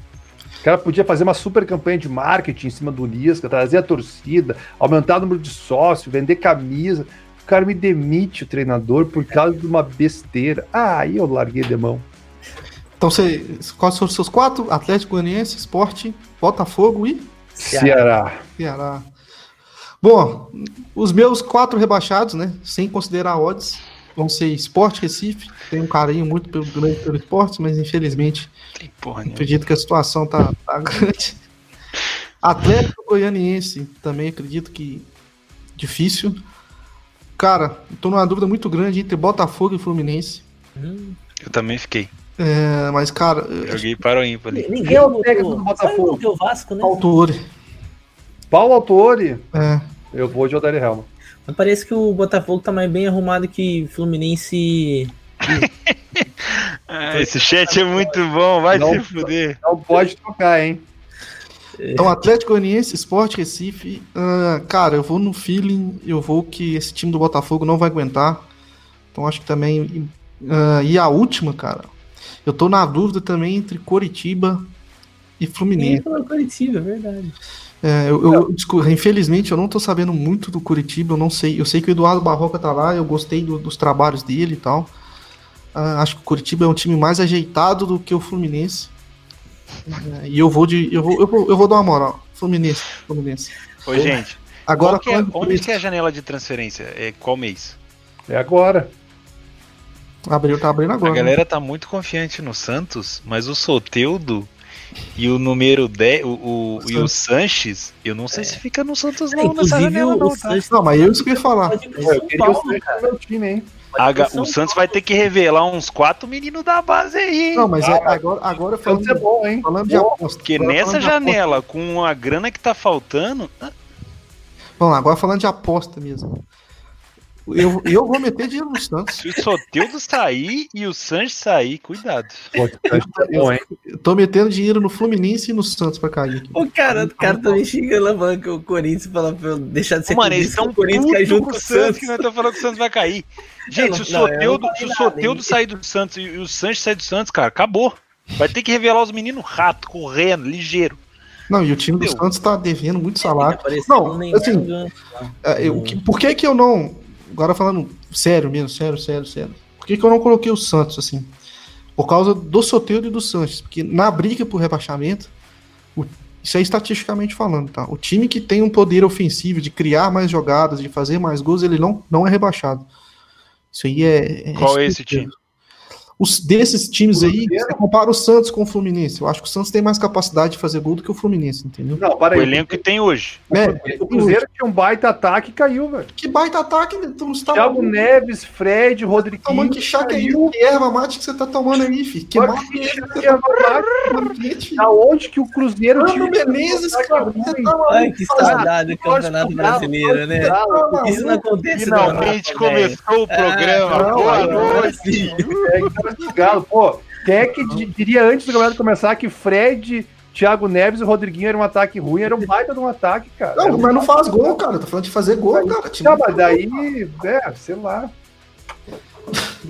O cara podia fazer uma super campanha de marketing em cima do Lisca, trazer a torcida, aumentar o número de sócios, vender camisa. O cara me demite o treinador por causa de uma besteira. Ah, aí eu larguei de mão. Então, você, quais são os seus quatro? Atlético Goianiense, Sport, Botafogo e Ceará. Ceará. Bom, os meus quatro rebaixados, né? Sem considerar odds, vão ser Sport Recife. Tenho um carinho muito pelo grande pelo esporte, mas infelizmente Tem porra acredito que a situação tá, tá grande. Atlético Goianiense, também acredito que difícil. Cara, tô numa dúvida muito grande entre Botafogo e Fluminense. Eu também fiquei. É, mas, cara, Joguei para o ímpar ali. Ninguém é o técnico do Botafogo? botou o Vasco, né? autor. Paulo Autori, É, eu vou de Odair Helma. Mas parece que o Botafogo tá mais bem arrumado que Fluminense. Ah, [LAUGHS] esse chat é muito bom, vai Não, se fuder. Não pode tocar, hein? Então, Atlético Goianiense, Sport Recife. ah, cara, eu vou no feeling, eu vou que esse time do Botafogo não vai aguentar. Então, acho que também. ah, e a última, cara, eu tô na dúvida também entre Coritiba e Fluminense. falou Curitiba, é verdade. É, eu, eu- desculpa, infelizmente, eu não tô sabendo muito do Curitiba, eu não sei. Eu sei que o Eduardo Barroca tá lá, eu gostei do- dos trabalhos dele e tal. Ah, acho que o Curitiba é um time mais ajeitado do que o Fluminense. É, e eu vou de. Eu vou, eu, vou, eu vou dar uma moral. Fluminense. Fluminense. Ô, gente, Agora, que é- onde que é a janela de transferência? É qual mês? É agora. Abriu, tá abrindo A agora. né? galera tá muito confiante no Santos, mas o Soteudo e o número 10, o, o- e o Sanches, eu não sei se fica no Santos É, não nessa inclusive, janela o não, tá? Não, mas eu isso que eu ia falar. Eu queria o Santos no meu time, hein? O vai ter que revelar uns quatro meninos da base aí, hein? Não, mas é, Ah, agora, agora O Santos falando, é bom, hein? falando de Bom. aposta. Porque agora nessa janela, com a grana que tá faltando, Vamos lá, agora falando de aposta mesmo. Eu, eu vou meter dinheiro no Santos. se o Soteudo sair e o Sanches sair, cuidado. Bom, hein? Eu tô metendo dinheiro no Fluminense e no Santos pra cair. O cara, o cara tá me xingando a banca, o Corinthians, fala pra eu deixar de ser Mano, eles estão o Corinthians cai junto com o Santos, que nós estamos falando que o Santos vai cair. Gente, não- se o não, eu não Soteudo, falei se o hein? sair do Santos e o Sanches sair do Santos, cara, acabou. Vai ter que revelar os meninos rato, correndo, ligeiro. Não, e o time do. Santos tá devendo muito salário. Apareceu Não, assim, ganhando. É, eu- que- por que que eu não. Agora falando sério mesmo, sério, sério, sério. Por que que eu não coloquei o Santos assim? Por causa do Soteldo e do Sanches. Porque na briga por rebaixamento, o- isso aí estatisticamente falando, tá? O time que tem um poder ofensivo de criar mais jogadas, de fazer mais gols, ele não, não é rebaixado. Isso aí é. é Qual é esse time? Os, desses times aí, você compara o Santos com o Fluminense. Eu acho que o Santos tem mais capacidade de fazer gol do que o Fluminense, entendeu? Não, para O aí. elenco que tem hoje. É, O Cruzeiro tinha um baita ataque e caiu, velho. que baita ataque, né? Tu não está Thiago Neves, Fred, Rodriguinho. tomando que chá que é caiu. isso? Que erva mate que você tá tomando aí, filho? Que mal que que tá erva mate. Aonde que o Cruzeiro Mano Menezes, cara, tá. Ai, que saudade do Campeonato Brasileiro, né? Isso não acontece não, Finalmente Rafa, começou o programa. não, Boa noite. É, que tava ligado. Pô, quem é que di- diria antes do campeonato começar que Fred, Thiago Neves e Rodriguinho era um ataque ruim? Era um baita de um ataque, cara. Não, mas não faz gol, cara. Tô falando de fazer gol, cara. Time, Não, mas daí, é, sei lá.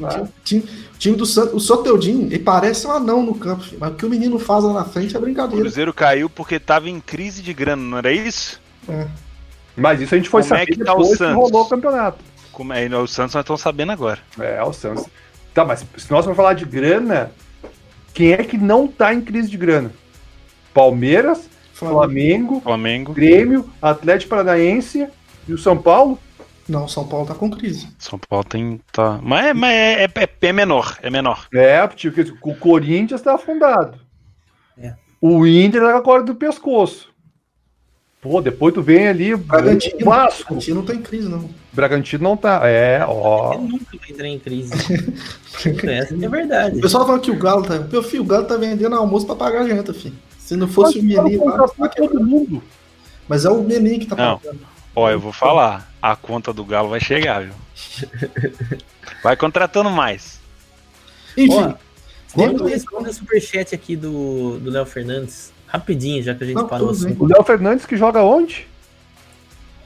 Lá. time, time do Santos, o Soteudinho, ele parece um anão no campo, filho. mas o que o menino faz lá na frente é O brincadeira. Cruzeiro caiu porque tava em crise de grana, não era isso? Mas isso a gente foi Como é saber que tá o depois que Santos? rolou o campeonato. Como é, o Santos nós estamos sabendo agora. É, o Santos. Tá, mas se nós for falar de grana, quem é que não tá em crise de grana? Palmeiras, Flamengo, Flamengo, Grêmio, Atlético Paranaense e o São Paulo? Não, São Paulo tá com crise. São Paulo tem. Tá... Mas, é, mas é, é- é menor, é menor. É, porque o Corinthians tá afundado. É. O Inter tá com a corda do pescoço. Pô, depois tu vem ali, Bragantino, o Vasco. Bragantino não tá em crise, não. Bragantino não tá. É, ó. Ele nunca vai entrar em crise. [LAUGHS] Essa é verdade. O pessoal fala que o Galo tá. Meu filho, o Galo tá vendendo almoço pra pagar a janta, filho. Se não fosse o Mas lá, contratando tá todo mundo. Mas é o Neném que tá Não. pagando. Ó, eu vou falar. A conta do Galo vai chegar, viu? [LAUGHS] Vai contratando mais. Enfim, Ó, Vamos responder o superchat aqui do do Léo Fernandes. Rapidinho, já que a gente Não, parou assim. O Léo Fernandes que joga onde?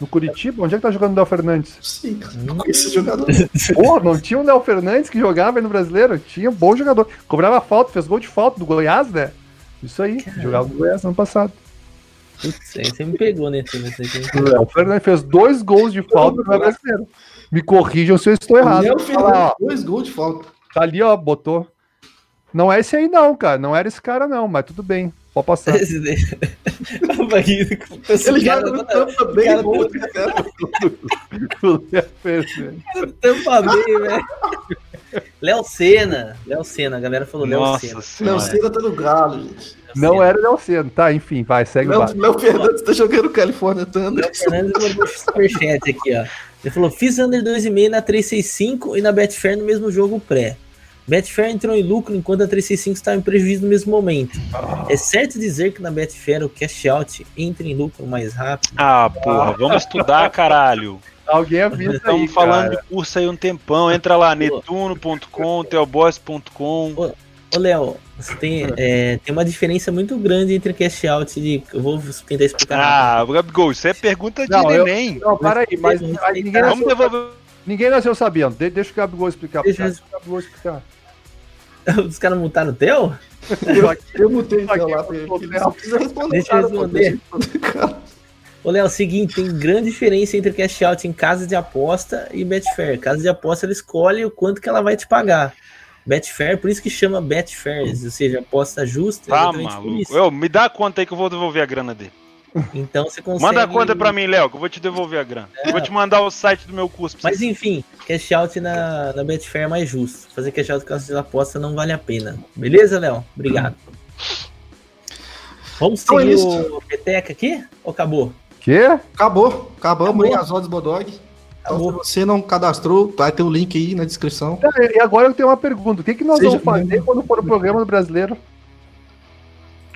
No Curitiba? Onde é que tá jogando o Léo Fernandes? Sim, cara. Não conheço esse jogador. Pô, não tinha o Léo Fernandes que jogava aí no brasileiro? Tinha um bom jogador. Cobrava falta, fez gol de falta do Goiás, né? Isso aí, jogava no Goiás ano passado. Putz, aí você me pegou, né? O Léo Fernandes fez dois gols de falta no brasileiro. Me corrijam se eu estou errado. Léo Fernandes, dois gols de falta. Tá ali, ó, botou. Não é esse aí, não, cara. Não era esse cara, não, mas tudo bem. Pode passar. [LAUGHS] Ele cara tá- Tampa bem cara bom. tá- O Léo Fernandes. [LAUGHS] Tampa Bay, velho. Léo Senna. Léo Senna, a galera falou Léo Nossa Senna. Léo. Cera tá no Galo, gente. Não era Léo Senna. Tá, enfim, vai, segue o Léo, barco. Léo Fernandes tá jogando California Thunder. Léo Fernandes mandou um superchat aqui, ó. Ele falou: fiz under 2,5 na 365 e na Betfair no mesmo jogo pré. Betfair entrou em lucro enquanto a 365 estava em prejuízo no mesmo momento. É certo dizer que na Betfair o cash out entra em lucro mais rápido? Ah, porra, vamos estudar, [LAUGHS] caralho. Alguém avisa aí, Estamos falando cara. de curso aí um tempão. Entra lá, netuno.com, teoboss.com. Ô, Léo, você tem, é, tem uma diferença muito grande entre cash out de. Eu vou tentar explicar. Ah, Gabigol, isso é pergunta de Não, eu- neném. Não, para aí, mas, mas ninguém, nasceu, devolver. ninguém nasceu sabendo. De- deixa o Gabigol explicar. Deixa eu- Deixa o Gabigol explicar. [LAUGHS] Os caras multaram o Theo? Eu mutei o teu lá. Não precisa responder. Deixa eu responder. Ô, Léo, é o seguinte, tem grande diferença entre cash out em casa de aposta e Betfair. Casa de aposta, ela escolhe o quanto que ela vai te pagar. Betfair, por isso que chama Betfair, ou seja, aposta justa. Tá, maluco. isso. Eu, me dá a conta aí que eu vou devolver a grana dele. Então você consegue... Manda a conta pra mim, Léo, que eu vou te devolver a grana. Eu vou te mandar o site do meu curso. Mas você. enfim, cash out na, na Betfair é mais justo. Fazer cash out com casa de aposta não vale a pena. Beleza, Léo? Obrigado. Vamos Então é seguir isso. o Peteca aqui? Ou acabou? Quê? Acabou. Acabamos Acabou. aí as odds Bodog. Então, se você não cadastrou, vai ter o link aí na descrição. Tá, E agora eu tenho uma pergunta. O que, que nós Seja vamos fazer membro. quando for o programa do brasileiro?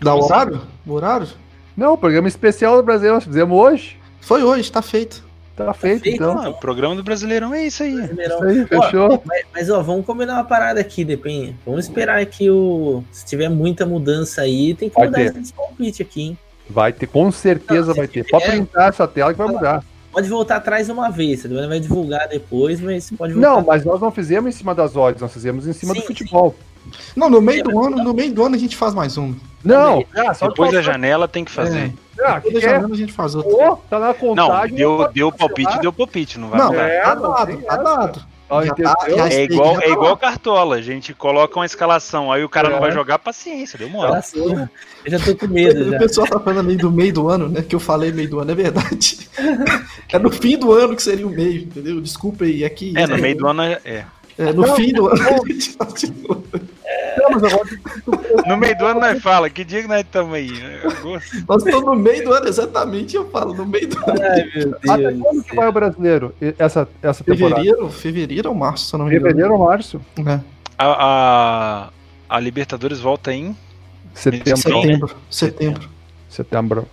Dá o horário? O horário? Não, o programa especial do brasileiro nós fizemos hoje. Foi hoje, tá feito. Tá feito, feito, então. Ah, o programa do Brasileirão é isso aí. Primeirão. Isso aí, Ó, fechou. Mas, mas, ó, vamos combinar uma parada aqui, depende. Vamos esperar que o. Se tiver muita mudança aí, tem que Vai mudar ter. esse palpite aqui, hein? Vai ter, com certeza Não, vai ter. Pode printar essa tela que vai mudar. Pode voltar atrás uma vez, você vai divulgar depois, mas pode voltar. Não, mas nós não fizemos em cima das odds, nós fizemos em cima Sim, do futebol. Não, no meio do ano, no meio do ano a gente faz mais um. Não, ah, só Depois da janela tem que fazer. Ah, Depois que da é? janela a gente faz outro. Pô, tá na Não, contagem. deu, pode deu cancelar. palpite, deu palpite, não vai Não. É, tá não dado, tá dado. Já entendeu? tá- já- É igual, é tá igual cartola, a gente coloca uma escalação, aí o cara É. não vai jogar, paciência, deu uma hora. Passou. Eu já tô com medo O já. pessoal tá falando aí do meio do ano, né? Que eu falei meio do ano, é verdade. [LAUGHS] É no fim do ano que seria o meio, entendeu? Desculpa aí, aqui. É, no meio do ano é. É, no Não, fim do ano [LAUGHS] agora [LAUGHS] No meio do ano nós fala, que dia que nós estamos aí? É. Nós estamos no meio do ano, exatamente, eu falo, no meio do ano. Ai, meu Até quando que vai o brasileiro? Essa, essa temporada? Fevereiro, fevereiro ou março, se eu não me engano. Fevereiro ou março? É, A, a, a Libertadores volta em. Setembro. setembro, setembro. Setembro.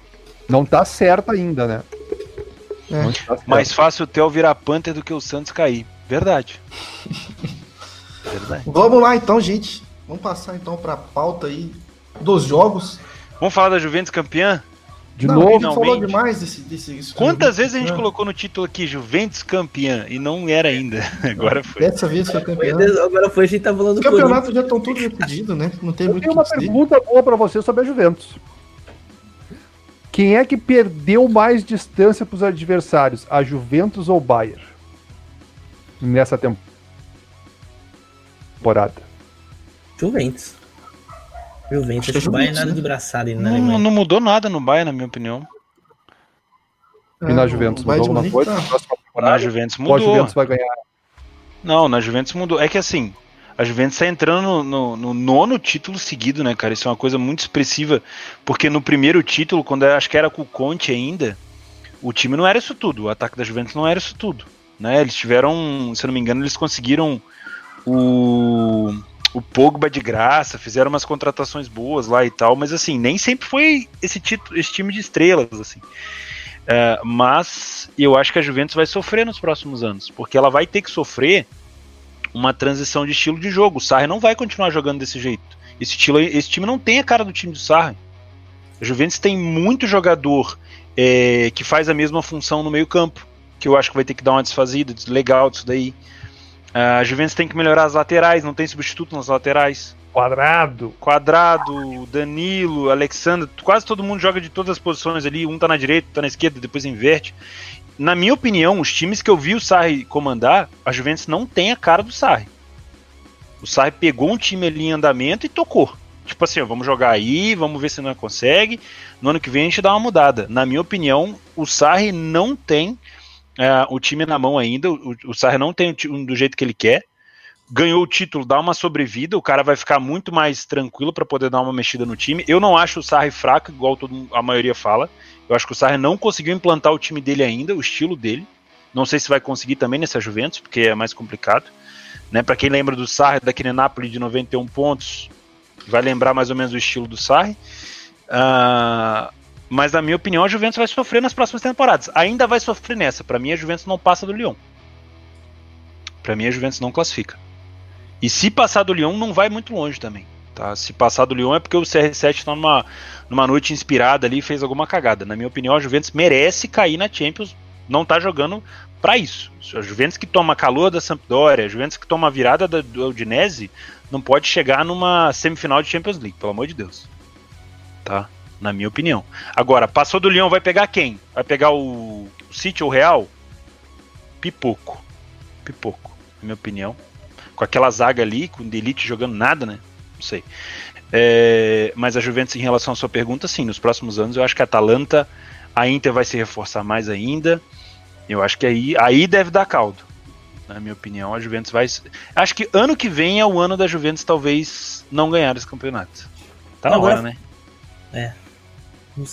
Não tá certo ainda, né? É. Tá certo. Mais fácil o Theo virar Panther do que o Santos cair. Verdade. [LAUGHS] Verdade. Vamos lá então, gente. Vamos passar então pra pauta aí dos jogos. Vamos falar da Juventus campeã? De não, a novo, gente falou demais desse. desse Quantas vezes a gente colocou no título aqui Juventus campeã e não era ainda? [LAUGHS] Agora foi. Dessa vez foi. Deus, Agora foi, a gente tá falando Os do Corinthians. campeonatos já estão todos decididos, né? Não tem eu muito tenho o uma pergunta boa pra você sobre a Juventus. Quem é que perdeu mais distância pros adversários, a Juventus ou o Bayern? Nessa temporada. Juventus. Juventus. Acho que é o Bayern Juventus, nada né? de braçada na Não, não mudou nada no Bayern, na minha opinião. E na Juventus É, Bayern mudou de alguma coisa? tá- Próxima Na Juventus mudou. Juventus vai ganhar? Não, na Juventus mudou. É que assim, a Juventus tá entrando no, no- no nono título seguido, né, cara? Isso é uma coisa muito expressiva, porque no primeiro título, quando eu acho que era com o Conte ainda, o time não era isso tudo. O ataque da Juventus não era isso tudo. Né? Eles tiveram, se eu não me engano, eles conseguiram o, o Pogba de graça, fizeram umas contratações boas lá e tal, mas assim, nem sempre foi esse, título, esse time de estrelas, assim. É, mas eu acho que a Juventus vai sofrer nos próximos anos, porque ela vai ter que sofrer uma transição de estilo de jogo. O Sarri não vai continuar jogando desse jeito. Esse, estilo, esse time não tem a cara do time do Sarri. A Juventus tem muito jogador é, que faz a mesma função no meio campo, que eu acho que vai ter que dar uma desfazida, legal disso daí. A Juventus tem que melhorar as laterais, não tem substituto nas laterais. Quadrado. Quadrado, Danilo, Alexandre, quase todo mundo joga de todas as posições ali, um tá na direita, tá na esquerda, depois inverte. Na minha opinião, os times que eu vi o Sarri comandar, a Juventus não tem a cara do Sarri. O Sarri pegou um time ali em andamento e tocou. Tipo assim, ó, vamos jogar aí, vamos ver se não consegue. No ano que vem a gente dá uma mudada. Na minha opinião, o Sarri não tem é, o time na mão ainda. O, o Sarri não tem time do jeito que ele quer ganhou o título, dá uma sobrevida, o cara vai ficar muito mais tranquilo para poder dar uma mexida no time. Eu não acho o Sarri fraco, igual todo, a maioria fala. Eu acho que o Sarri não conseguiu implantar o time dele ainda, o estilo dele. Não sei se vai conseguir também nessa Juventus, porque é mais complicado. Né? Para quem lembra do Sarri daquele Napoli de 91 pontos, vai lembrar mais ou menos o estilo do Sarri. Ah, Mas na minha opinião, a Juventus vai sofrer nas próximas temporadas. Ainda vai sofrer nessa. Para mim, a Juventus não passa do Lyon. Para mim, a Juventus não classifica. E se passar do Lyon, não vai muito longe também. Tá? Se passar do Lyon é porque o CR7 está numa, numa noite inspirada ali e fez alguma cagada. Na minha opinião, a Juventus merece cair na Champions. Não tá jogando para isso. A Juventus que toma calor da Sampdoria, a Juventus que toma virada da, do Udinese, não pode chegar numa semifinal de Champions League, pelo amor de Deus. Tá? Na minha opinião. Agora, passou do Lyon, vai pegar quem? Vai pegar o, o City ou o Real? Pipoco. Pipoco, na minha opinião. Com aquela zaga ali, com o Elite jogando nada, né? Não sei. É, mas a Juventus, em relação à sua pergunta, sim, nos próximos anos eu acho que a Atalanta, a Inter vai se reforçar mais ainda. Eu acho que aí, aí deve dar caldo. Na minha opinião, a Juventus vai. Acho que ano que vem é o ano da Juventus talvez não ganhar esse campeonato. Tá na hora, né? É.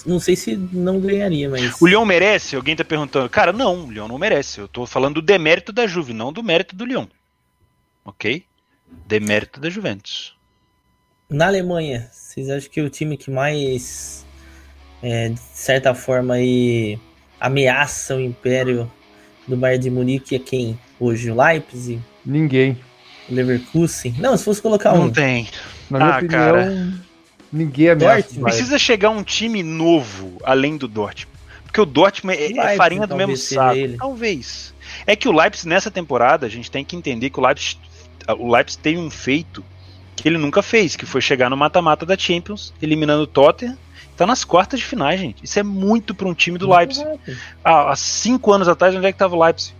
Não sei se não ganharia, mas. O Lyon merece? Alguém tá perguntando. Cara, não, o Lyon não merece. Eu tô falando do demérito da Juve, não do mérito do Lyon. Ok? Demérito da Juventus. Na Alemanha, vocês acham que o time que mais, é, de certa forma, aí, ameaça o império do Bayern de Munique é quem? Hoje, o Leipzig? Ninguém. O Leverkusen? Não, se fosse colocar não um. tem. Na minha Ah, opinião, cara. Ninguém ameaça. Dortmund. o. Precisa chegar um time novo além do Dortmund. Porque o Dortmund é, é Leipzig, farinha do mesmo saco. ele. Talvez. É que o Leipzig nessa temporada, a gente tem que entender que o Leipzig, o Leipzig tem um feito que ele nunca fez, que foi chegar no mata-mata da Champions, eliminando o Tottenham. Tá nas quartas de finais, gente. Isso é muito para um time do Leipzig. Ah, há cinco anos atrás, onde é que tava o Leipzig?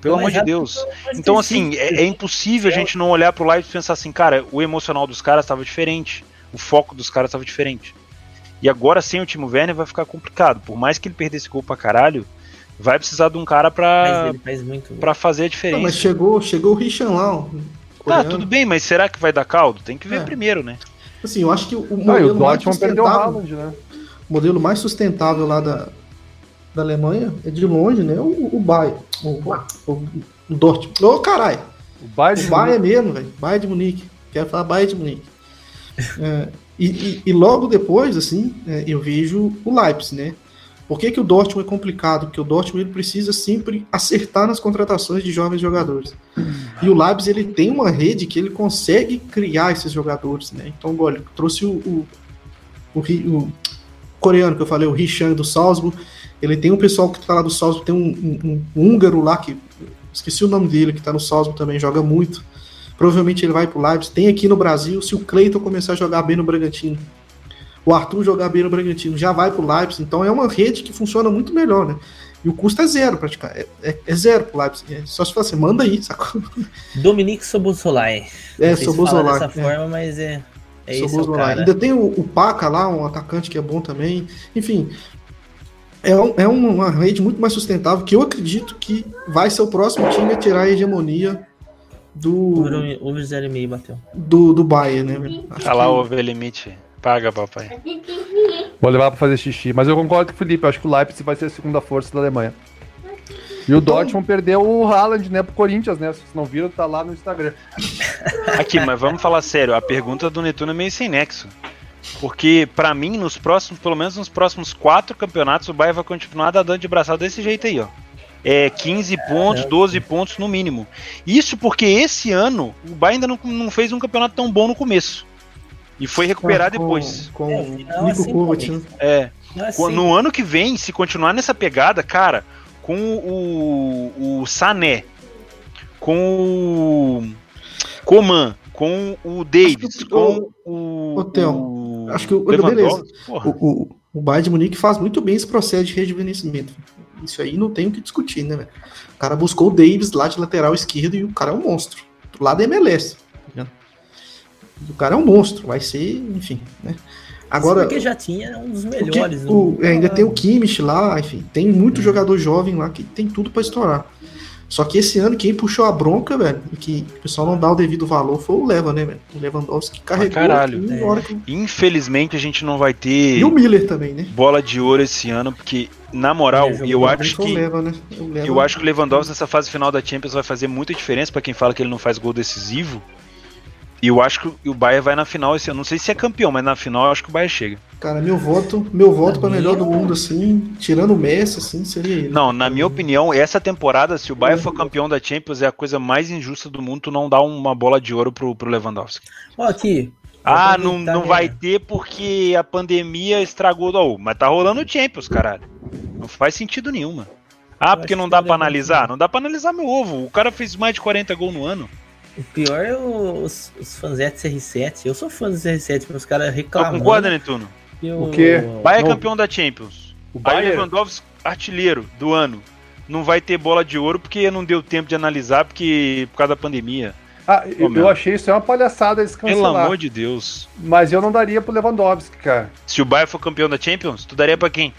Pelo amor de Deus. Então, assim, sim. é, é impossível a gente não olhar pro Leipzig e pensar assim, cara, o emocional dos caras estava diferente. O foco dos caras estava diferente. E agora, sem o Timo Werner, vai ficar complicado. Por mais que ele perdesse gol pra caralho, vai precisar de um cara pra, faz muito. pra fazer a Não, diferença. mas chegou, chegou o Richan lá. o Tá, tudo bem, mas será que vai dar caldo? Tem que ver É. primeiro, né? Assim, eu acho que o Ah, e modelo o mais o sustentável, Haaland, né? o modelo mais sustentável lá da, da Alemanha é de longe, né? O, o Bayern. O, o, o Dortmund. Ô, caralho! O Bayern, O Bayern mesmo, velho. Bayern de Munique. Quero falar Bayern de Munique. É, e, e- logo depois, assim, é, eu vejo o Leipzig, né? Por que, que o Dortmund é complicado? Porque o Dortmund ele precisa sempre acertar nas contratações de jovens jogadores. E o Leipzig ele tem uma rede que ele consegue criar esses jogadores, né? Então, olha, trouxe o, o, o, o coreano que eu falei, o Richan do Salzburg. Ele tem um pessoal que tá lá do Salzburg, tem um, um- um húngaro lá que esqueci o nome dele, que tá no Salzburg também, joga muito. Provavelmente ele vai pro Leipzig. Tem aqui no Brasil, se o Cleiton começar a jogar bem no Bragantino, o Arthur jogar bem no Bragantino, já vai pro Leipzig. Então é uma rede que funciona muito melhor, né? E o custo é zero, praticamente. É, é- é zero pro Leipzig. É só se você manda aí, sacou? [LAUGHS] Dominique Sobosolai. É, se Soboslai. dessa é. forma, mas é. É isso. Ainda tem o, o Paca lá, um atacante que é bom também. Enfim, é, um- é uma rede muito mais sustentável que eu acredito que vai ser o próximo time a tirar a hegemonia do, O 0,5 bateu. do, do Bayern, né? Acho Tá lá o overlimite. Paga, papai. Vou levar pra fazer xixi. Mas eu concordo com o Felipe, eu acho que o Leipzig vai ser a segunda força da Alemanha. E o Dortmund perdeu o Haaland, né, pro Corinthians, né? Se vocês não viram, tá lá no Instagram. [LAUGHS] Aqui, mas vamos falar sério. A pergunta do Netuno é meio sem nexo. Porque, pra mim, nos próximos, pelo menos nos próximos quatro campeonatos, o Bayern vai continuar dando de braçada desse jeito aí, ó. É 15 pontos, 12 pontos no mínimo. Isso porque esse ano o Bayern ainda não, não fez um campeonato tão bom no começo. E foi recuperar com- depois. Com É, o final Nico assim, Kovac, né? É. É assim. No ano que vem, se continuar nessa pegada, cara, com o, o Sané, com o Coman, com o Davis, o- com o. Ô, Theo, o acho que o- porra. O, o, o Bayern de Munique faz muito bem esse processo de rejuvenescimento. Isso aí não tem o que discutir, né, velho? O cara buscou o Davis lá de lateral esquerdo e o cara é um monstro. Do lado é MLS. tá? O cara é um monstro. Vai ser, enfim, né? Agora, Porque já tinha um dos o que- melhores. o- no- ainda tem o Kimmich lá, enfim, tem muito Uhum. jogador jovem lá que tem tudo pra estourar. Só que esse ano quem puxou a bronca, velho, e que o pessoal não dá o devido valor foi o Leva, né, velho? O Lewandowski carregou caralho. aqui É. hora que- Infelizmente a gente não vai ter E o Miller também, né? bola de ouro esse ano, porque, na moral, Ele eu acho que. Leva, né? O Leva- Eu acho que o Lewandowski nessa fase final da Champions vai fazer muita diferença pra quem fala que ele não faz gol decisivo. E eu acho que o Bayern vai na final esse ano. Não sei se é campeão, mas na final eu acho que o Bayern chega. Cara, meu voto, meu voto para melhor do mundo, assim, tirando o Messi, assim, seria ele. Não, na minha opinião, essa temporada, se o Bayern for campeão da Champions, é a coisa mais injusta do mundo tu não dar uma bola de ouro pro, pro Lewandowski. Ó, aqui. Ah, não, aproveitar não vai ter porque a pandemia estragou do Mas tá rolando o Champions, caralho. Não faz sentido nenhum, mano. Ah, porque não dá lembro analisar? Não dá pra analisar meu ovo. O cara fez mais de 40 gols no ano. O pior é os, os fãs de CR7. Eu sou fã do CR7, mas os caras Então reclamam. concorda, Netuno? que O quê? Bayern é campeão da Champions. O Aí Bayern, Lewandowski, artilheiro do ano. Não vai ter bola de ouro porque não deu tempo de analisar porque por causa da pandemia. ah, eu, eu achei isso é uma palhaçada eles Pelo cancelar. amor de Deus. Mas eu não daria pro Lewandowski, cara. Se o Bayern for campeão da Champions, tu daria pra quem?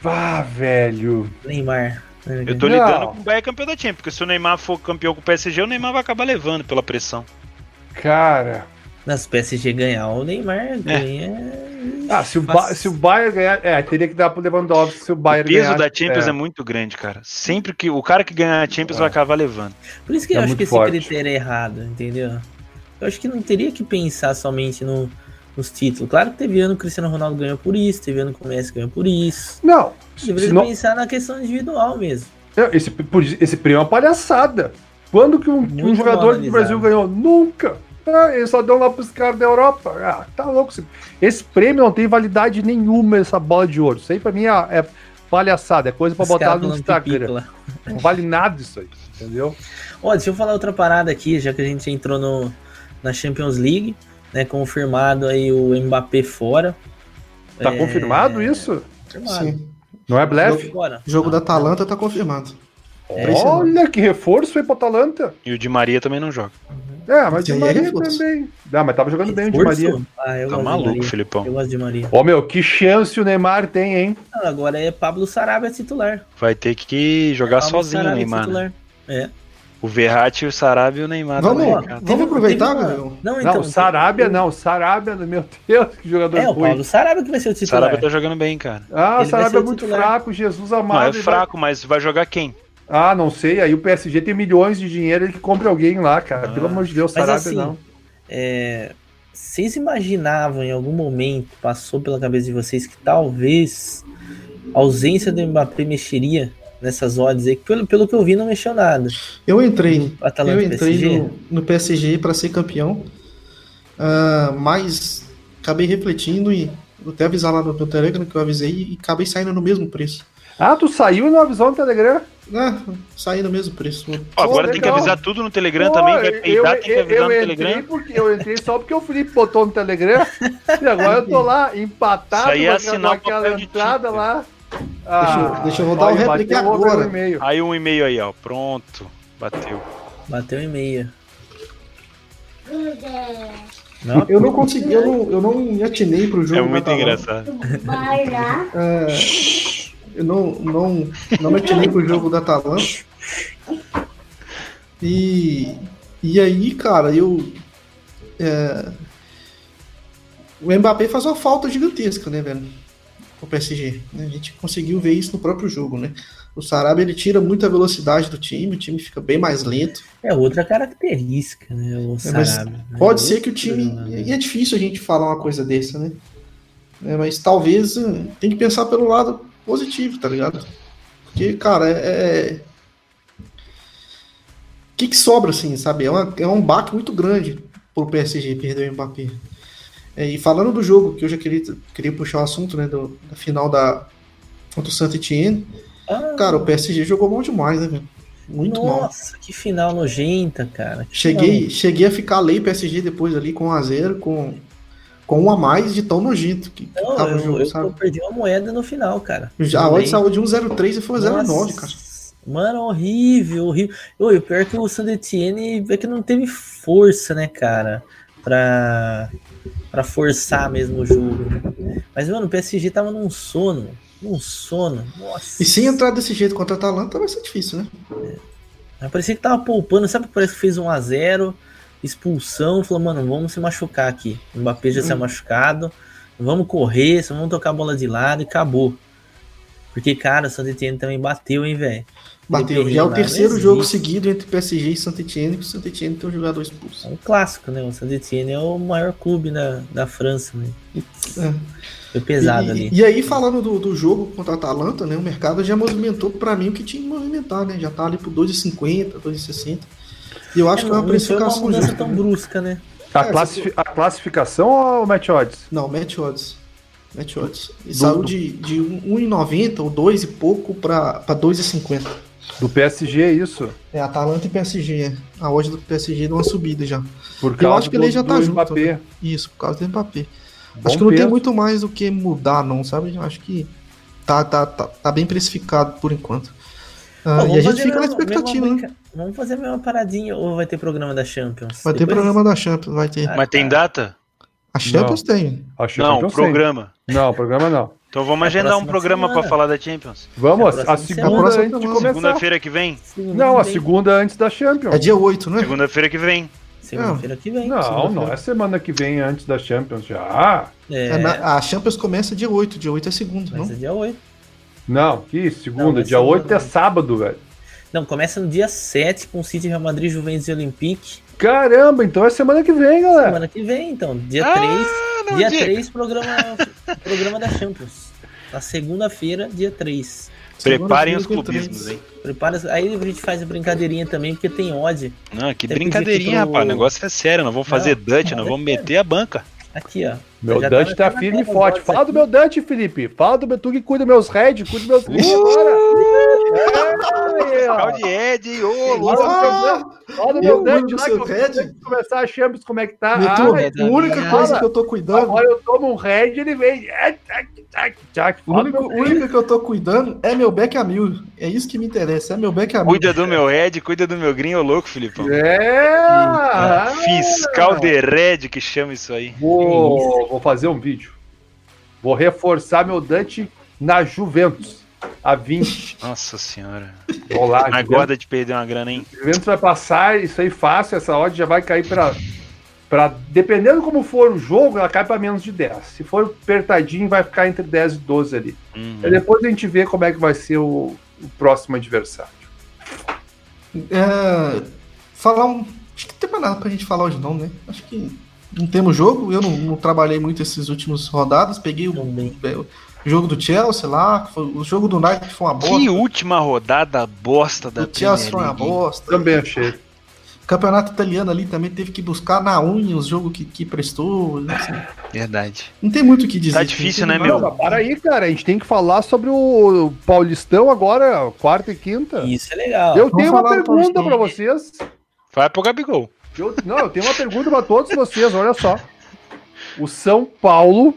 Vá, velho. Neymar. Eu tô Não. lidando com o Bayern campeão da Champions, porque se o Neymar for campeão com o PSG, o Neymar vai acabar levando pela pressão. Cara. Nas PSG ganhar, o Neymar ganha. Ah, se o, ba Fácil. se o Bayern ganhar. É, teria que dar pro Lewandowski se o O Bayern peso ganhar. da Champions é. muito grande, cara. Sempre que o cara que ganhar a Champions vai acabar levando. Por isso que É eu acho que esse forte. critério é errado, entendeu? Eu acho que não teria que pensar somente no, nos títulos. Claro que teve ano que o Cristiano Ronaldo ganhou por isso, teve ano que o Messi ganhou por isso. Não. Deveria se não- pensar na questão individual mesmo. Esse, esse prêmio é uma palhaçada. Quando que um, um jogador do Brasil ganhou? Nunca. Ah, eles só dão lá pros caras da Europa. Ah, tá louco. Esse, esse prêmio não tem validade nenhuma, essa bola de ouro. Isso aí pra mim é, é palhaçada, é coisa pra Os botar no Instagram. Não vale nada isso aí, entendeu? Ó, deixa eu falar outra parada aqui, já que a gente entrou no, na Champions League, né? Confirmado aí o Mbappé fora. Tá É, confirmado isso? Confirmado. Sim. Não é blefe? Fora. O jogo da Atalanta tá confirmado. Olha que reforço foi pro Atalanta. E o Di Maria também não joga. É, mas Isso Di aí é Maria reforço. também. Ah, mas tava jogando bem o Di Reforço? Maria. Ah, eu Tá maluco, Maria. Filipão. Eu gosto de Maria. Ó, meu, que chance o Neymar tem, hein? Agora é Pablo Sarabia titular. Vai ter que jogar Pablo sozinho o Sarabia Neymar. né? titular. É. O Verratti, o Sarabia e o Neymar Vamos, também, vamos aproveitar, Gabriel? Não, então. não, Sarabia não, Sarabia, meu Deus, que jogador É, o ruim. Pablo Sarabia que vai ser o O titular. Sarabia tá jogando bem, cara. Ah, o Ele vai Sarabia é o muito titular. fraco, Jesus Não, amado. é ele fraco, mas vai jogar quem? vai- Ah, não sei, aí o PSG tem milhões de dinheiro, ele que compra alguém lá, cara. Ah. Pelo amor de Deus, Mas Sarabia assim, não. É, vocês imaginavam em algum momento, passou pela cabeça de vocês, que talvez a ausência do Mbappé mexeria nessas odds aí? que Pelo, pelo que eu vi, não mexeu nada. Eu entrei. Atalanta eu entrei PSG. no, no PSG para ser campeão, ah, mas acabei refletindo e vou até avisar lá no meu Telegram que eu avisei e acabei saindo no mesmo preço. Ah, tu saiu na visão do Telegram? Ah, saí no mesmo preço. Pô, agora tem que avisar tudo no Telegram Pô, também. Vai eu, tem que avisar eu no entrei Telegram. porque eu entrei só porque o Felipe botou no Telegram. e agora eu tô lá, empatado Isso aí é com assinar o aquela papel de tinta. lá. eu- deixa eu rodar o outro agora. e-mail. Aí um e-mail aí, ó. Pronto. Bateu. Bateu em meia. Não, Eu não consegui, eu não, eu não me atinei pro jogo. É muito Atalanta. engraçado. Vai lá. É, eu não, não, não me atinei pro jogo da Atalanta. E, e aí, cara, eu. é, o Mbappé faz uma falta gigantesca, né, velho? O PSG. né? A gente conseguiu ver isso no próprio jogo, né? O Sarabia ele tira muita velocidade do time, o time fica bem mais lento. É outra característica, né? O É, Sarabia. né? Pode Outro ser que o time. jogador. E é difícil a gente falar uma coisa dessa, né? É, mas talvez eh, tem que pensar pelo lado positivo, tá ligado? Porque, cara, é. é- O que, que sobra, assim, sabe? É, uma- é um baque muito grande pro PSG perder o Mbappé. É, e falando do jogo, que eu já queria, queria puxar o assunto, né? Do, da final da. Contra o Saint-Etienne. Ah, Cara, o PSG jogou mal demais, né, velho? Muito mal. nossa, que final nojenta, cara. Que Cheguei, cheguei a ficar lei PSG depois ali com 1x0, com, com um a mais de tão nojento que, que final. Não, tava o eu, jogo, eu, sabe? eu perdi uma moeda no final, cara. Já, a odd saiu de 1,03 e foi 0,9, Nossa, cara. Mano, horrível, horrível. E o pior é que o Sandetiene é que não teve força, né, cara? Pra, pra forçar mesmo o jogo. né? Mas, mano, o PSG tava num sono. Num sono. Nossa. E se entrar desse jeito contra a Atalanta vai ser difícil, né? Parecia que tava poupando. Sabe? Parece que fez 1x0, expulsão. Falou, mano, vamos se machucar aqui. O Mbappé já Hum. saiu machucado. Vamos correr, só vamos tocar a bola de lado e acabou. Porque, cara, o Saint Etienne também bateu, hein, velho. Bateu. Já é o terceiro jogo seguido entre PSG e Saint Etienne, que o Saint Etienne tem um jogador expulso. É um clássico, né? O Saint Etienne é o maior clube da, da França, né? É. Foi pesado e, ali. E, aí, falando do, do jogo contra a Atalanta, né? O mercado já movimentou para mim o que tinha que movimentar, né? Já tá ali por 2,50, 2,60. E eu acho é, que é uma precificação uma justa. tão né? brusca, né? A, é, classifi a classificação ou o match odds? Não, match odds. Match odds. E do, saiu de, de 1,90 ou 2 e pouco para 2,50. Do PSG é isso? É, Atalanta e PSG. A odd do PSG deu uma subida já. Por causa eu acho que do, ele já tá junto. Mbappé. Né? Isso, por causa do Mbappé. Bom acho que não peso. tem muito mais o que mudar, não, sabe? Eu acho que tá, tá, tá, tá bem precificado por enquanto. Ah, e a gente fica na expectativa, né? Vamos fazer a mesma paradinha ou vai ter programa da Champions? Vai ter programa da Champions, vai ter. Mas tem data? A Champions não. tem. A Champions não, programa. Não, programa não. Então vamos agendar um programa para falar da Champions. Vamos, a, a segunda antes de começar. Segunda-feira que vem? Segunda não, a segunda antes da Champions. É dia 8, né? Segunda-feira que vem. Segunda-feira que vem. Não, não é semana que vem antes da Champions já. É. É, a Champions começa dia 8, dia 8 é segunda, não? é dia 8. Não, que segunda, não, dia 8 é sábado, velho. Não, começa no dia 7 com City, Real Madrid, Juventus e Olympique. Caramba, então é semana que vem, galera. Semana que vem, então. Dia ah, 3. Não, dia diga. 3, programa, [LAUGHS] programa da Champions. Na segunda-feira, dia 3. Preparem os clubismos, hein? Prepara, aí a gente faz a brincadeirinha também, porque tem odd. Não, que Até brincadeirinha, pro... rapaz. O negócio é sério. Nós vamos fazer não, Dutch, nós vamos é meter a banca. Aqui, ó. Meu Dante tá, tá firme e forte. Fala do meu Dante, Felipe. Fala do meu tu que cuida meus Red, cuida meus Green agora. Fiscal de Ed, ô, Fala do meu Dante lá que começar a Champions, como é que tá? Ah, a única coisa que eu tô cuidando. Agora eu tomo um Red, ele vem. O único, único que eu tô cuidando é meu back a mil. É isso que me interessa, é meu back a mil. Cuida do meu Red, cuida do meu Green, ô louco, Filipão. É! Fiscal de Red que chama isso aí. Vou, vou fazer um vídeo. Vou reforçar meu Dante na Juventus. A 20. Nossa senhora. Lá. Agora de perder uma grana, hein? Juventus vai passar isso aí fácil. Essa odd já vai cair para Pra, dependendo como for o jogo, ela cai para menos de 10. Se for apertadinho, vai ficar entre 10 e 12 ali. Uhum. E depois a gente vê como é que vai ser o, o próximo adversário. É, falar um. Acho que não tem mais nada pra gente falar hoje, não, né? Acho que não temos jogo. Eu não, não trabalhei muito esses últimos rodadas. Peguei o, o, jogo do Chelsea lá. Foi, o jogo do United foi uma bosta. Que última rodada bosta da O Chelsea foi uma bosta. Também achei. Campeonato italiano ali também teve que buscar na unha os jogos que, que prestou. Assim. Verdade. Não tem muito o que dizer. Tá difícil, né, meu? para aí, cara. A gente tem que falar sobre o Paulistão agora, quarta e quinta. Isso é legal. Eu Vamos tenho uma pergunta para vocês. Vai pro Gabigol. Eu, não, eu tenho uma pergunta para todos vocês, olha só. O São Paulo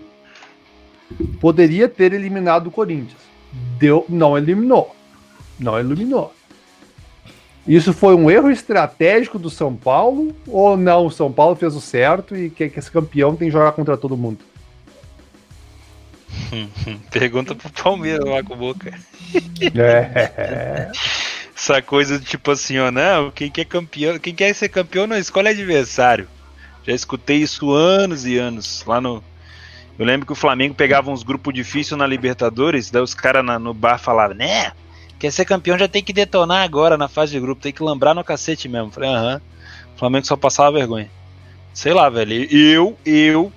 poderia ter eliminado o Corinthians. Deu, não eliminou. Não eliminou. Isso foi um erro estratégico do São Paulo ou não? O São Paulo fez o certo e quer que esse campeão tem que jogar contra todo mundo? [LAUGHS] Pergunta pro Palmeiras lá com boca. [LAUGHS] É. Essa coisa do tipo assim, ó, não, quem quer campeão, quem quer ser campeão não escolhe adversário. Já escutei isso anos e anos lá no. Eu lembro que o Flamengo pegava uns grupos difíceis na Libertadores, daí os caras no bar falavam, né? Quer ser campeão já tem que detonar agora na fase de grupo, tem que lembrar no cacete mesmo. Falei, aham. O Flamengo só passava vergonha. Sei lá, velho. Eu, eu.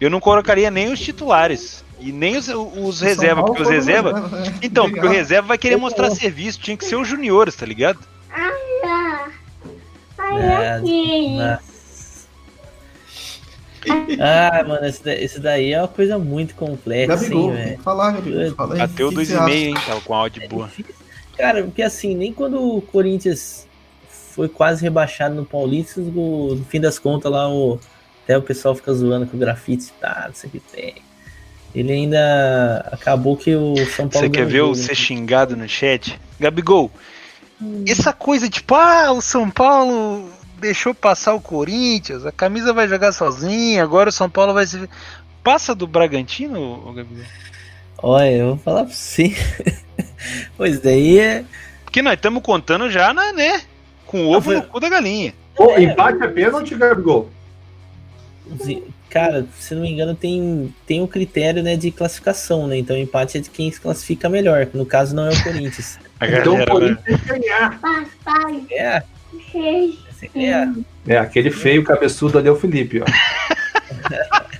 Eu não colocaria nem os titulares. E nem os, os reservas, porque os reservas. Né? Então, porque o reserva vai querer mostrar serviço, tinha que ser os juniores, tá ligado? Ah, é, ah, mano, esse, daí, esse daí é uma coisa muito complexa, Gabigol, hein, velho. Falar, Gabigol. Fala Bateu 2,5, hein, tá, com áudio é boa. Cara, porque assim, nem quando o Corinthians foi quase rebaixado no Paulista, no, no fim das contas lá, o, até o pessoal fica zoando com o grafite tá, isso aqui tem. Ele ainda acabou que o São Paulo. Você quer ver o ser xingado no chat? Gabigol, hum. essa coisa tipo, ah, o São Paulo deixou passar o Corinthians, a camisa vai jogar sozinha, agora o São Paulo vai se. Passa do Bragantino, Gabriel? Olha, eu vou falar pra você. [LAUGHS] pois daí é. Porque nós estamos contando já, na, né? Com o ovo ah, no cu da galinha. Pô, é, empate é pênalti, Gabigol? cara, se não me engano, tem, tem um critério né, de classificação, né? Então o empate é de quem se classifica melhor. No caso, não é o Corinthians. A Então o Corinthians né? ganhar. Papai, É, você é. É, aquele feio cabeçudo ali é o Felipe, ó. [LAUGHS]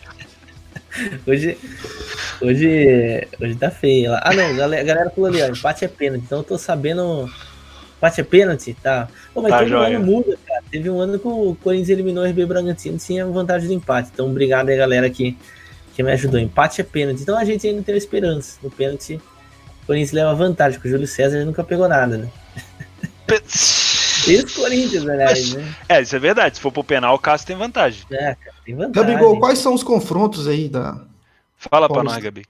Hoje, hoje, hoje tá feio lá. Ah, não, a galera, a galera falou ali, ó, empate é pênalti. Então eu tô sabendo. Empate é pênalti? Tá. Pô, mas Tá, todo joia. ano muda, cara. Teve um ano que o Corinthians eliminou o RB Bragantino tinha vantagem de empate. Então, obrigado aí, galera, que, que me ajudou. Empate é pênalti. Então a gente ainda tem esperança. No pênalti, o Corinthians leva vantagem, porque o Júlio César nunca pegou nada, né? Esse Corinthians, aliás, né? É, isso é verdade. Se for pro penal, o Cássio tem vantagem. É, cara, tem vantagem. Gabigol, quais são os confrontos aí da. Fala pra Paulista. nós, Gabi.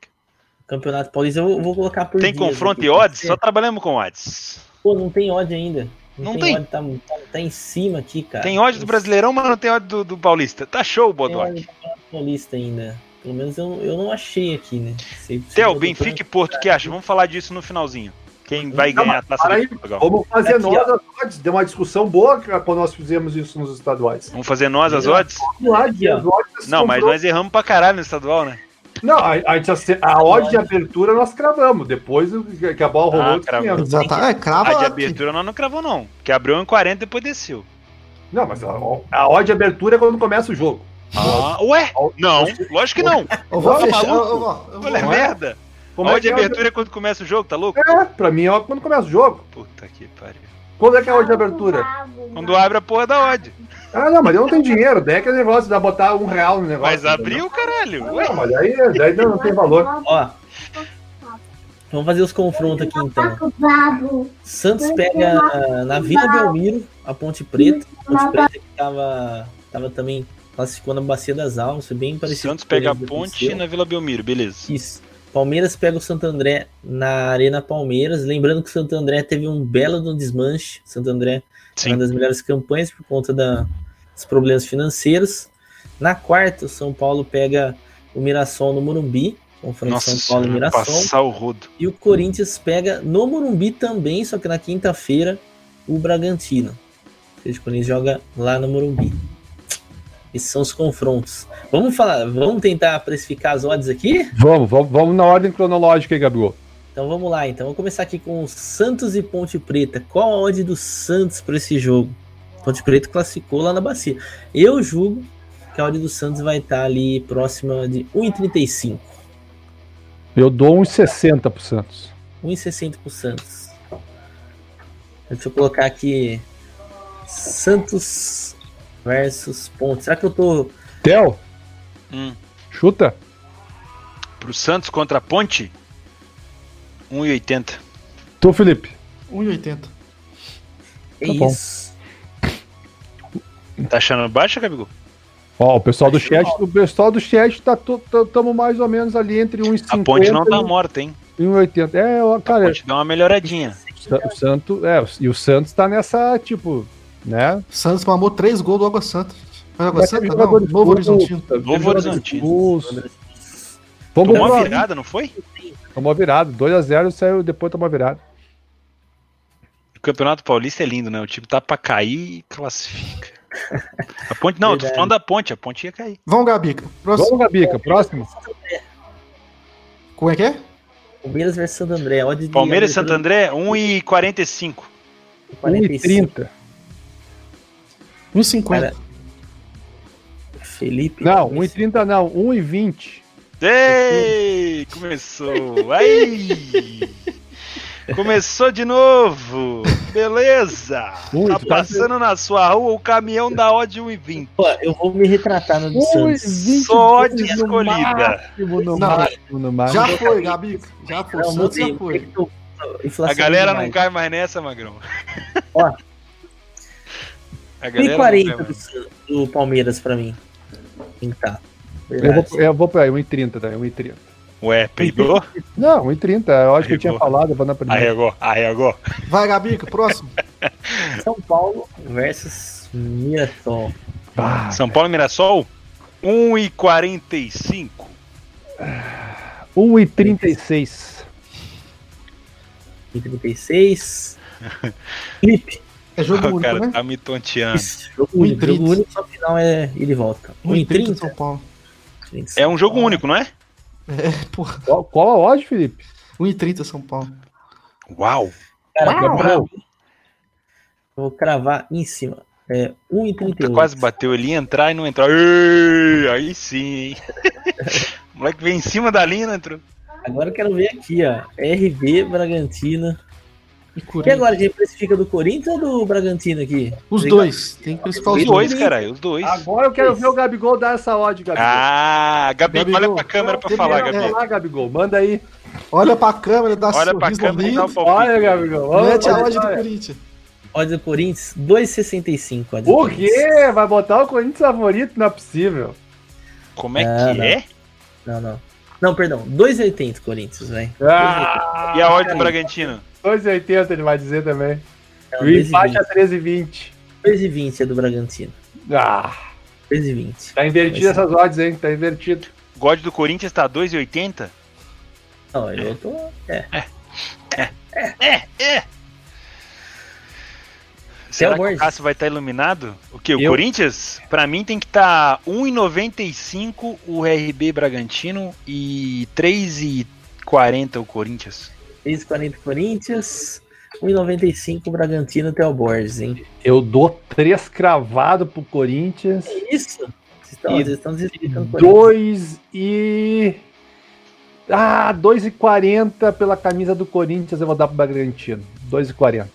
Campeonato Paulista eu vou, colocar por Tem dias confronto aqui, e odds? porque- Só trabalhamos com odds. Pô, não tem odd ainda. Não tem? odd, tá, tá, tá em cima aqui, cara. Tem odds do Brasileirão, mas não tem odds do, do Paulista. Tá show, Tem odd Bodoc. Paulista ainda. Pelo menos eu, eu não achei aqui, né? Se- se Theo, eu- Benfica e Porto, o que acha? Vamos falar disso no finalzinho. Quem vai ganhar a taça. Portugal? Vamos fazer Aqui, nós as odds. Deu uma discussão boa que- quando nós fizemos isso nos estaduais. Vamos fazer nós as odds? Vamos lá, as odds Não, mas nós erramos pra caralho no estadual, né? Não, a, a, a odd de abertura nós cravamos. Depois o- que a bola rolou, Ah, cravou. ganhamos. Exato. É, crava. A de aqui. abertura nós não cravou, não. Que abriu em 40 e depois desceu. Não, mas a, a odd de abertura é quando começa o jogo. Ah, ué? Não, lógico que não. Eu vou Tá fechar. maluco? eu- eu- eu vou- a merda. Como a é odd de é a- abertura é quando começa o jogo, tá louco? É, pra mim é quando começa o jogo. Puta que pariu. Quando é que é a odd de abertura? Quando abre a porra da odd. Ah, não, mas eu não tenho dinheiro. Daí é aquele negócio de botar um real no negócio. Mas abriu, caralho. Ué? Não, mas daí, daí não tem valor. Ó, vamos fazer os confrontos aqui então. Santos pega ah, na Vila Belmiro a Ponte Preta. Ponte Preta que tava, tava também classificou na Bacia das Almas, foi bem parecido. Santos pega a ponte na Vila Belmiro, beleza. Isso. Palmeiras pega o Santo André na Arena Palmeiras. Lembrando que o Santo André teve um belo de um desmanche. O Santo André é uma das melhores campanhas por conta da- dos problemas financeiros. Na quarta, o São Paulo pega o Mirassol no Morumbi. Confronto Nossa, São Paulo e Mirassol. o rodo. E o Corinthians pega no Morumbi também, só que na quinta-feira, o Bragantino. Ou seja, o Corinthians joga lá no Morumbi. Esses são os confrontos. Vamos falar, vamos tentar precificar as odds aqui? Vamos, vamos, vamos na ordem cronológica aí, Gabriel. Então vamos lá, então. Vamos começar aqui com Santos e Ponte Preta. Qual a odd do Santos para esse jogo? Ponte Preta classificou lá na bacia. Eu julgo que a odd do Santos vai estar ali próxima de 1,35. Eu dou uns 60 pro Santos. 1,60 pro Santos. Deixa eu colocar aqui Santos versus Ponte. Será que eu tô. Theo, Hum. chuta. Pro Santos contra a Ponte, 1,80. Tu, Felipe. 1,80. É Tá bom. isso. Tá achando baixa, Gabigol? Ó, o pessoal do chat, o pessoal do chat tá estamos mais ou menos ali entre uns A Ponte não tá morta, hein? e 1,80. É, ó, A cara, Ponte deu uma melhoradinha. o Santos, é, e o Santos tá nessa, tipo, né? Santos mamou três gols do Água Santa. Foi Água Santa? Não, Novo gol, Horizontino. Novo Horizontino. Tomou uma virada, não foi? Tomou virada. 2x0 saiu, depois tomou virada. O Campeonato Paulista é lindo, né? O time tá pra cair e classifica. A Ponte, não, eu tô Verdade. falando da Ponte, a Ponte ia cair. Vamos, Gabica. Próximo. Vamos, Gabica, próximo. Como é que é? Palmeiras versus Santo André. Palmeiras e Santo André, 1,45. 45. 1,30. 1,50. Cara, Felipe. Não, 1,30 não, 1,20. Ei! Começou! Aí! Começou de novo! Beleza! Ui, tá tá- passando na sua rua o caminhão da Odd 1,20. Pô, eu vou me retratar no do Santos. 1,20 Só odd no escolhida. máximo, no Não, máximo, no máximo. Já foi, Gabica. Já foi. Não, já foi. A galera não cai mais nessa, Magrão. Ó. 1,40 do, do Palmeiras pra mim. Tá. Eu vou, eu vou pra aí, 1,30, tá? 1,30. Ué, peidou? Não, 1,30. Eu acho que eu tinha Arregou. falado, eu vou na primeira. Arregou, arregou. Vai, Gabica, próximo. [LAUGHS] São Paulo versus Mirassol. Ah, São Paulo e Mirassol, 1,45. 1,36. 36. Felipe. É jogo [LAUGHS] único, cara né? tá me tonteando. Isso, jogo único. 1,30. Jogo único, só final é ele e volta. 1,30 1,30. São Paulo. 1,30 É um jogo único, não é? É, porra. Qual, qual a odd, Felipe? 1,30 São Paulo. Uau! Cara, Uau! Gabriel, Vou cravar em cima. É Puta, 1,38. quase bateu ali, entrar e não entrar. Ei, aí sim, hein? [LAUGHS] o moleque veio em cima da linha, não entrou. Agora eu quero ver aqui, ó. RB Bragantino. E E agora, a gente precifica do Corinthians ou do Bragantino aqui? Os Legal. dois. Tem que precificar os Os dois. caralho, os dois. Agora eu quero ver o Gabigol dar essa odd, Gabigol. Ah, Gabi, Gabigol. olha pra câmera pra falar, que- Gabi. Vamos lá, Gabigol, manda aí. Olha pra câmera, dá Olha pra sorriso câmera e dá o palpite. Olha, Gabigol. Vamos, Mete a olha, odd do olha. Corinthians. Odd do Corinthians, 2,65. odd do Por Corinthians. quê? Vai botar o Corinthians favorito? Não é possível. Como é Ah, que não. é? Não, não. Não, perdão. 2,80 Corinthians, velho. Ah, E a odd do Bragantino? 2,80 ele vai dizer também. Não, O empate é 2,20. 13,20. 2,20 é do Bragantino. Ah, 2,20. tá invertido Vai ser. essas odds, hein? Tá invertido. O God do Corinthians tá 2,80? Não, eu tô. É. Será que o Cássio vai estar iluminado? O que? O Eu- Corinthians? Pra mim tem que estar 1,95 o RB Bragantino e 3,40 o Corinthians. 3,40 Corinthians. 1,95 Bragantino até o Borges, hein? Eu dou três cravado pro Corinthians. Que isso? Vocês estão, E vocês estão desrespeitando o. 2 e. Ah, 2,40 pela camisa do Corinthians eu vou dar pro Bragantino. 2,40.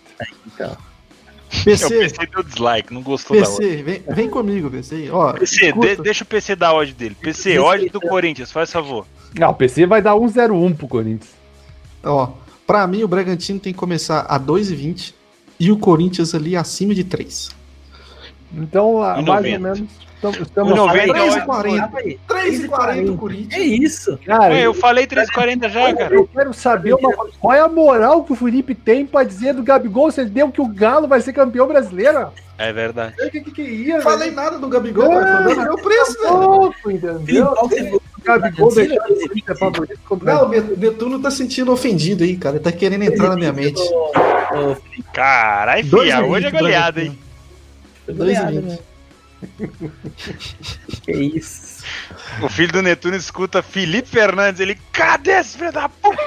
Então, Eu PC, PC deu dislike, não gostou da odd. PC, vem, vem comigo, PC. Ó, PC, de- deixa o PC dar odd dele. PC, odd do Corinthians, faz favor. Não, o PC vai dar 1,01 pro Corinthians. Ó, pra mim o Bragantino tem que começar a 2,20 e o Corinthians ali acima de 3. Então, mais ou 90. menos. Estamos, estamos Um 90 Três é e quarenta. Tava aí. 3,40 o É Corinthians. isso. Cara, Ué, eu falei 3,40 já, cara. eu quero saber uma. Qual é a moral que o Felipe tem pra dizer do Gabigol? Você deu que o Galo vai ser campeão brasileiro? É verdade. O que, que, que ia? Não falei nada do Gabigol, mas tô dando meu preço, velho. Louco, entendeu? O Gabigol o Corinthians Não, o Net- Netuno tá sentindo ofendido aí, cara. Ele tá querendo entrar na minha mente. Caralho, fia, hoje é goleada, hein? foi Dois e goleada, vinte. né? [LAUGHS] Que isso. O filho do Netuno escuta Felipe Fernandes, ele, cadê esse filho da puta?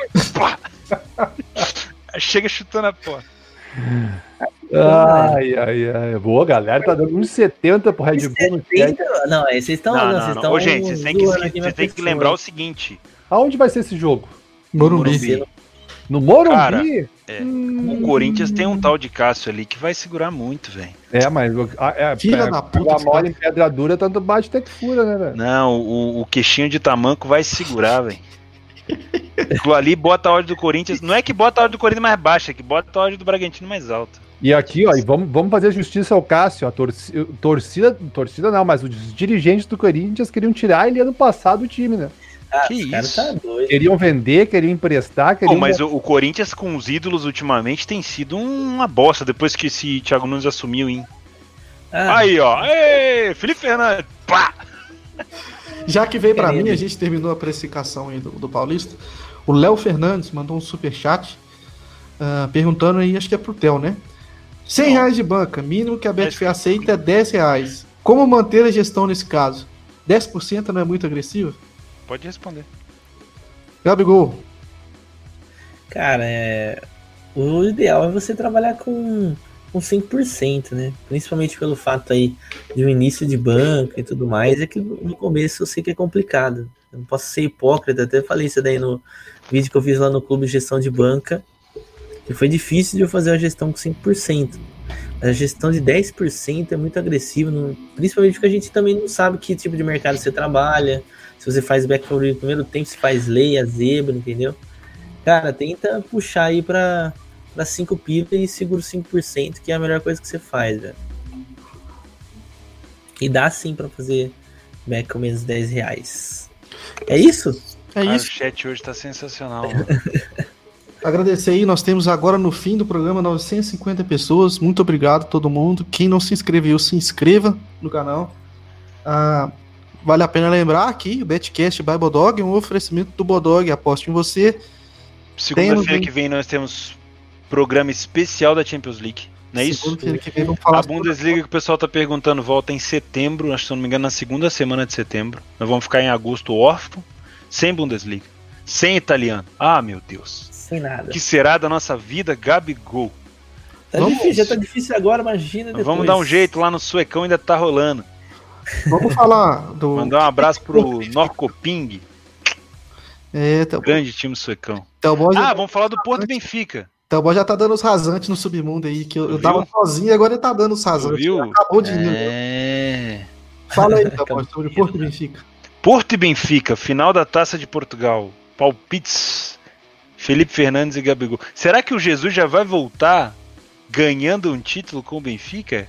[LAUGHS] Chega chutando a porta. Ai, ai, ai. Boa, galera. Tá dando 1,70 pro Red Bull no chat. 70, Não, é, vocês estão. Não, Não, não, vocês não. estão. Ô, gente, vocês têm que, vocês têm que lembrar o seguinte: Aonde vai ser esse jogo? Morumbi. Morumbi. No Morumbi? Cara, é. Hum. o Corinthians tem um tal de Cássio ali que vai segurar muito, velho. É, mas o- a- é, Filha é, da puta, esse mole em pedra dura, tanto bate até que fura, né, velho? Não, o, o queixinho de tamanco vai segurar, velho. Ali bota a ordem do Corinthians. Não é que bota a ordem do Corinthians mais baixa, é que bota a ordem do Bragantino mais alta. E aqui, ó, e vamos, vamos fazer justiça ao Cássio. A torcida, torcida, torcida não, mas os dirigentes do Corinthians queriam tirar ele ano passado do time, né? Ah, Que isso? tá doido. Queriam vender, queriam emprestar, Pô, queriam. mas o, o Corinthians com os ídolos ultimamente tem sido uma bosta depois que esse Thiago Nunes assumiu, hein? Ah, Aí, ó. Ei, Felipe Fernandes. Pá! Já que veio pra Querido. mim, a gente terminou a precificação aí do, do Paulista. O Léo Fernandes mandou um superchat ah, perguntando aí, acho que é pro Theo, né? 100 reais de banca, mínimo que a Betfair aceita é 10 reais. Como manter a gestão nesse caso? 10% não é muito agressivo? Pode responder. Gabigol, Cara, é... o ideal é você trabalhar com, com 100%, né? Principalmente pelo fato aí de um início de banca e tudo mais, é que no começo eu sei que é complicado. Eu não posso ser hipócrita, até falei isso daí no vídeo que eu fiz lá no Clube de Gestão de Banca, que foi difícil de eu fazer a gestão com 5%. Mas a gestão de 10% é muito agressiva, principalmente porque a gente também não sabe que tipo de mercado você trabalha, se você faz back no primeiro tempo, se faz lei, a zebra, entendeu? Cara, tenta puxar aí pra, pra 5 pipa e segura 5%, que é a melhor coisa que você faz, velho. E dá sim pra fazer back com menos 10 reais. É isso? é Cara, isso. o chat hoje tá sensacional, mano. [LAUGHS] Agradecer aí, nós temos agora no fim do programa 950 pessoas. Muito obrigado a todo mundo. Quem não se inscreveu, se inscreva no canal. Ah, vale a pena lembrar aqui, o Betcast by Bodog é um oferecimento do Bodog. Aposte em você. Segunda-feira que vem nós temos programa especial da Champions League. Não é isso? Segunda-feira que vem vamos falar A Bundesliga que o pessoal tá perguntando volta em setembro, acho que se não me engano, na segunda semana de setembro. Nós vamos ficar em agosto órfão, sem Bundesliga, sem italiano. Ah, meu Deus. Sem nada. O que será da nossa vida, Gabigol? Tá Vamos- difícil, já tá difícil agora, imagina depois. Vamos dar um jeito lá no Suecão, ainda tá rolando. Vamos falar do. Mandar um abraço pro Norcoping, É, Théo grande time suecão. Já, Ah, vamos falar do Porto Benfica. Théo já tá dando os rasantes no submundo aí, que eu, eu dava sozinho e agora ele tá dando os rasantes. Viu? Acabou de ir. É. Fala aí, Théo sobre o Porto e [LAUGHS] Benfica. Porto e Benfica, final da Taça de Portugal. Palpites. Felipe Fernandes e Gabigol. Será que o Jesus já vai voltar ganhando um título com o Benfica?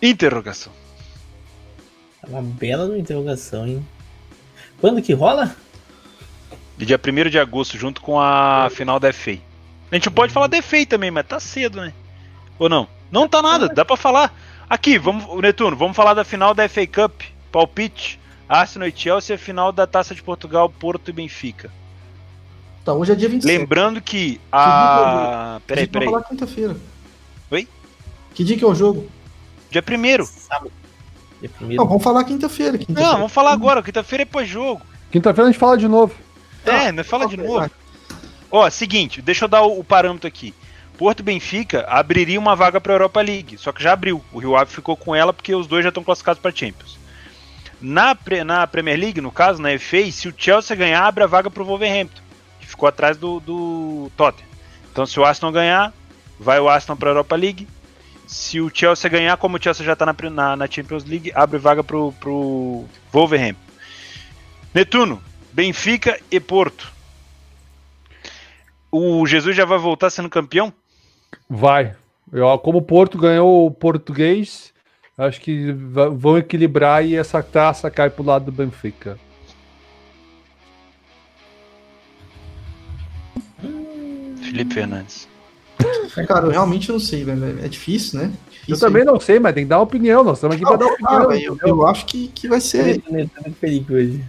Interrogação. É Uma bela interrogação, hein? Quando que rola? Dia 1 de agosto, junto com a final da FA. A gente pode falar da FA também, mas tá cedo, né? Ou não? Não tá nada, dá pra falar. Aqui, vamos, Netuno, vamos falar da final da FA Cup. Palpite. Arsenal e Chelsea, a final da Taça de Portugal, Porto e Benfica. Tá, hoje é dia 27. Lembrando que a. Peraí, Peraí, peraí. Vamos falar quinta-feira. Oi? Que dia que é o jogo? Dia primeiro. Sábado. Dia primeiro. Não, vamos falar quinta-feira. Quinta Não, vamos falar agora. Quinta-feira é pós-jogo. Quinta-feira a gente fala de novo. É, não fala de novo. Ó, seguinte, deixa eu dar o, o parâmetro aqui. Porto Benfica abriria uma vaga para Europa League, só que já abriu. O Rio Ave ficou com ela porque os dois já estão classificados para Champions. Na, pre- na Premier League, no caso, na FA, se o Chelsea ganhar, abre a vaga para o Wolverhampton, que ficou atrás do, do Tottenham. Então, se o Arsenal ganhar, vai o Arsenal para a Europa League. Se o Chelsea ganhar, como o Chelsea já está na, na, na Champions League, abre vaga para o Wolverhampton. Netuno, Benfica e Porto. O Jesus já vai voltar sendo campeão? Vai. Eu, como o Porto ganhou o português, acho que vão equilibrar e essa taça cai pro lado do Benfica. Felipe Fernandes. [LAUGHS] Cara, eu realmente não sei, velho. É difícil, né? Difícil Eu também não sei, mas tem que dar opinião. Nós estamos aqui para dar ah, opinião. velho, eu, eu acho que, que vai ser. Tá Felipe hoje.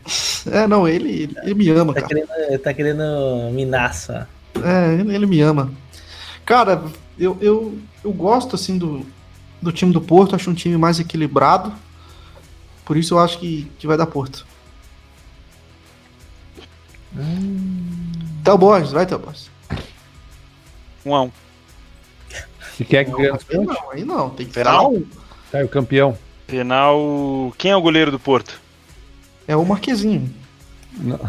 É, não, ele, ele, ele me ama, Tá cara. querendo, tá querendo minar só. É, ele, ele me ama. Cara, eu, eu, eu gosto, assim, do, do time do Porto. Acho um time mais equilibrado. Por isso eu acho que, que vai dar Porto. Théo Borges, vai, Théo Borges. Um a um. Se quer que os Aí pontos, não, aí não. Tem que Penal? o- cai o campeão. Penal. Quem é o goleiro do Porto? É o Marquezinho. Não.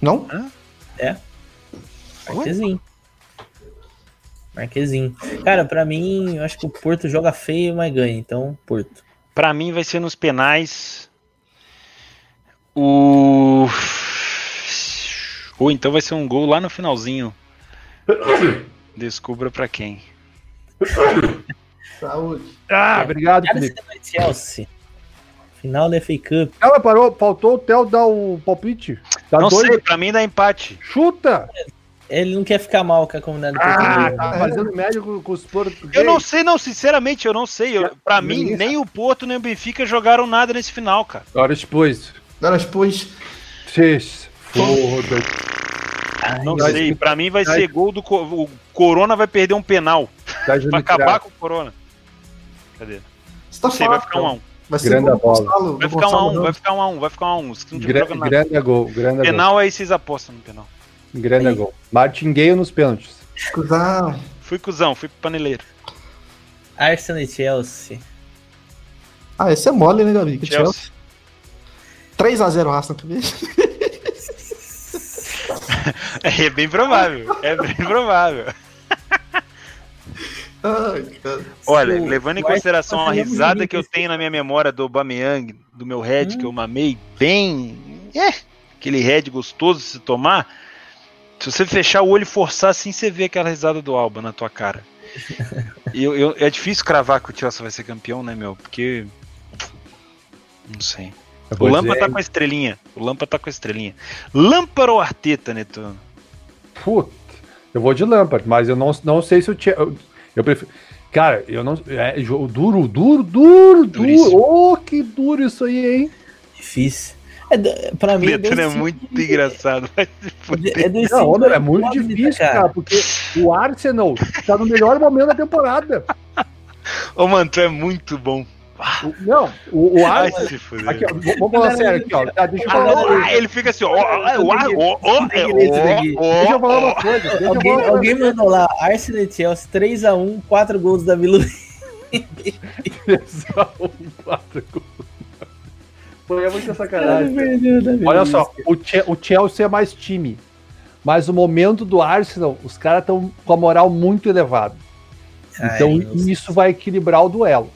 Não? Marquezinho. Marquezinho. Cara, pra mim, eu acho que o Porto joga feio, mas ganha. Então, Porto. Pra mim vai ser nos penais. O. Ou então vai ser um gol lá no finalzinho. Descubra pra quem. Saúde. Ah, obrigado, Cara, Felipe. é Chelsea. Final da FA Cup. Ela parou, faltou o Theo dar o palpite. Tá Não doido? sei, pra mim dá empate. Chuta! Ele não quer ficar mal com a comunidade Ah, portuguesa. tá fazendo médio com, com os portugueses. Eu não sei, não, sinceramente, eu não sei. Eu, pra mim, nem o Porto nem o Benfica jogaram nada nesse final, cara. Horas depois. Agora depois. Vocês. Foda. Ai, Não sei, pra mim vai ser gol do. O Corona vai perder um penal. Tá Vai acabar com o Corona. Cadê? Você tá sei, vai ficar um a um. Vai ser Grande gol do bola. Gonçalo, Vai ficar um a um, vai ficar um a um, vai ficar um a um. Esse time não Gra joga nada. grande gol, grande gol. Penal aí vocês apostam no penal. Grande Aí. gol. Martingueio nos pênaltis. Ah, Fui cuzão, fui paneleiro. Arsenal e Chelsea. Ah, esse é mole, né, Gabi? Chelsea. Chelsea. 3x0 Arsenal também. [LAUGHS] [LAUGHS] É bem provável. É bem provável. Olha, levando em consideração a tá fazendo risada que eu tenho na minha memória do Aubameyang, do meu head Hum. que eu mamei bem, é, aquele head gostoso de se tomar. Se você fechar o olho e forçar assim, você vê aquela risada do Alba na tua cara. [LAUGHS] Eu, eu- é difícil cravar que o Chelsea vai ser campeão, né, meu? Porque não sei. O Lampa dizer- tá com a estrelinha. O Lampa tá com a estrelinha. Lampard ou Arteta, Netuno? Puta, eu vou de Lampard, mas eu não, não sei se o Che- eu, eu prefiro. Cara, eu não. É jogo duro, duro, duro, Duríssimo. duro. Oh, que duro isso aí, hein? Difícil. É, pra mim, Netuno é dois muito times- engraçado. Vai se fuder. É dois Não, é muito difícil, cara. porque o Arsenal tá no melhor momento da temporada. Ô, mano, tu é muito bom. O- Não, o, o Ai, Arsenal. se. Aqui, ó, vamos falar sério aqui, ó. Tá, deixa eu falar uma Ah, ele fica assim, ó, ler isso daqui. ó, Deixa eu falar uma coisa. Alguém, falar uma alguém mandou lá, Arsenal e Chelsea 3x1, 4 gols da Vila coisa. Um, quatro gols. Pô, é muita sacanagem. Olha só, o, Che- o Chelsea é mais time. Mas o momento do Arsenal, os caras estão com a moral muito elevada. Então Ai, isso vai equilibrar o duelo.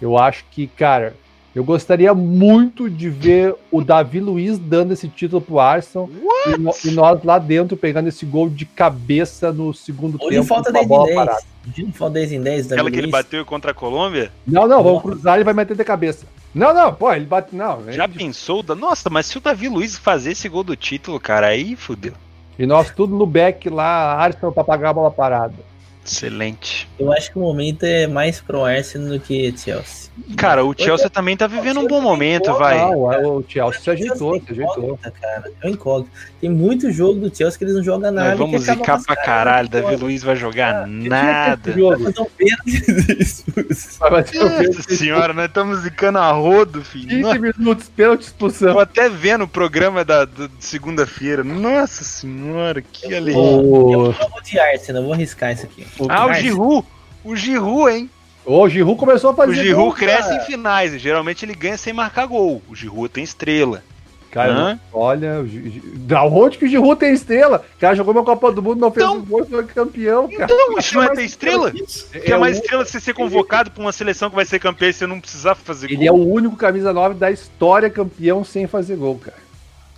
Eu acho que, cara, eu gostaria muito de ver o Davi Luiz dando esse título pro Arsenal e, e nós lá dentro pegando esse gol de cabeça no segundo tempo falta com a 10 em bola 10. parada. Hoje falta 10 em 10 da Aquela que ele bateu contra a Colômbia? Não, não, vamos cruzar, ele vai meter de cabeça. Não, não, pô, ele bate. Não, Já é- pensou? Da... Nossa, mas se o Davi Luiz fazer esse gol do título, cara, aí fudeu. E nós tudo no back lá, Arsenal pra pagar a bola parada. Excelente. Eu acho que o momento é mais pro Arsenal do que Chelsea. Cara, o Chelsea também tá vivendo um bom momento, vai. Não, é o Chelsea se ajeitou, se É ajeitou. cara. É um incógnito. Tem muito jogo do Chelsea que eles não jogam nada. Nós vamos zicar pra caralho. Davi Luiz vai jogar nada. Jogo? Nossa senhora, nós estamos zicando a rodo, filho. 15 Nossa, minutos, pênalti expulsão. Tô até vendo o programa da, segunda-feira. Nossa senhora, que alegria. O, Eu vou de Arsenal, vou arriscar isso aqui. Ah, o. Giroud. O Giroud, hein? o Giroud começou a O fazer. Giroud gol, cresce cara. em finais. e Geralmente ele ganha sem marcar gol. O Giroud tem estrela. Cara, Hã? olha, o da onde que o Giroud tem estrela? O cara jogou uma Copa do Mundo, não fez Então- um gol, foi campeão, cara. Então, isso não é ter estrela? Que é É mais o- estrela você ser convocado pra uma seleção que vai ser campeã e você não precisar fazer Ele é gol. o único camisa 9 da história campeão sem fazer gol, cara.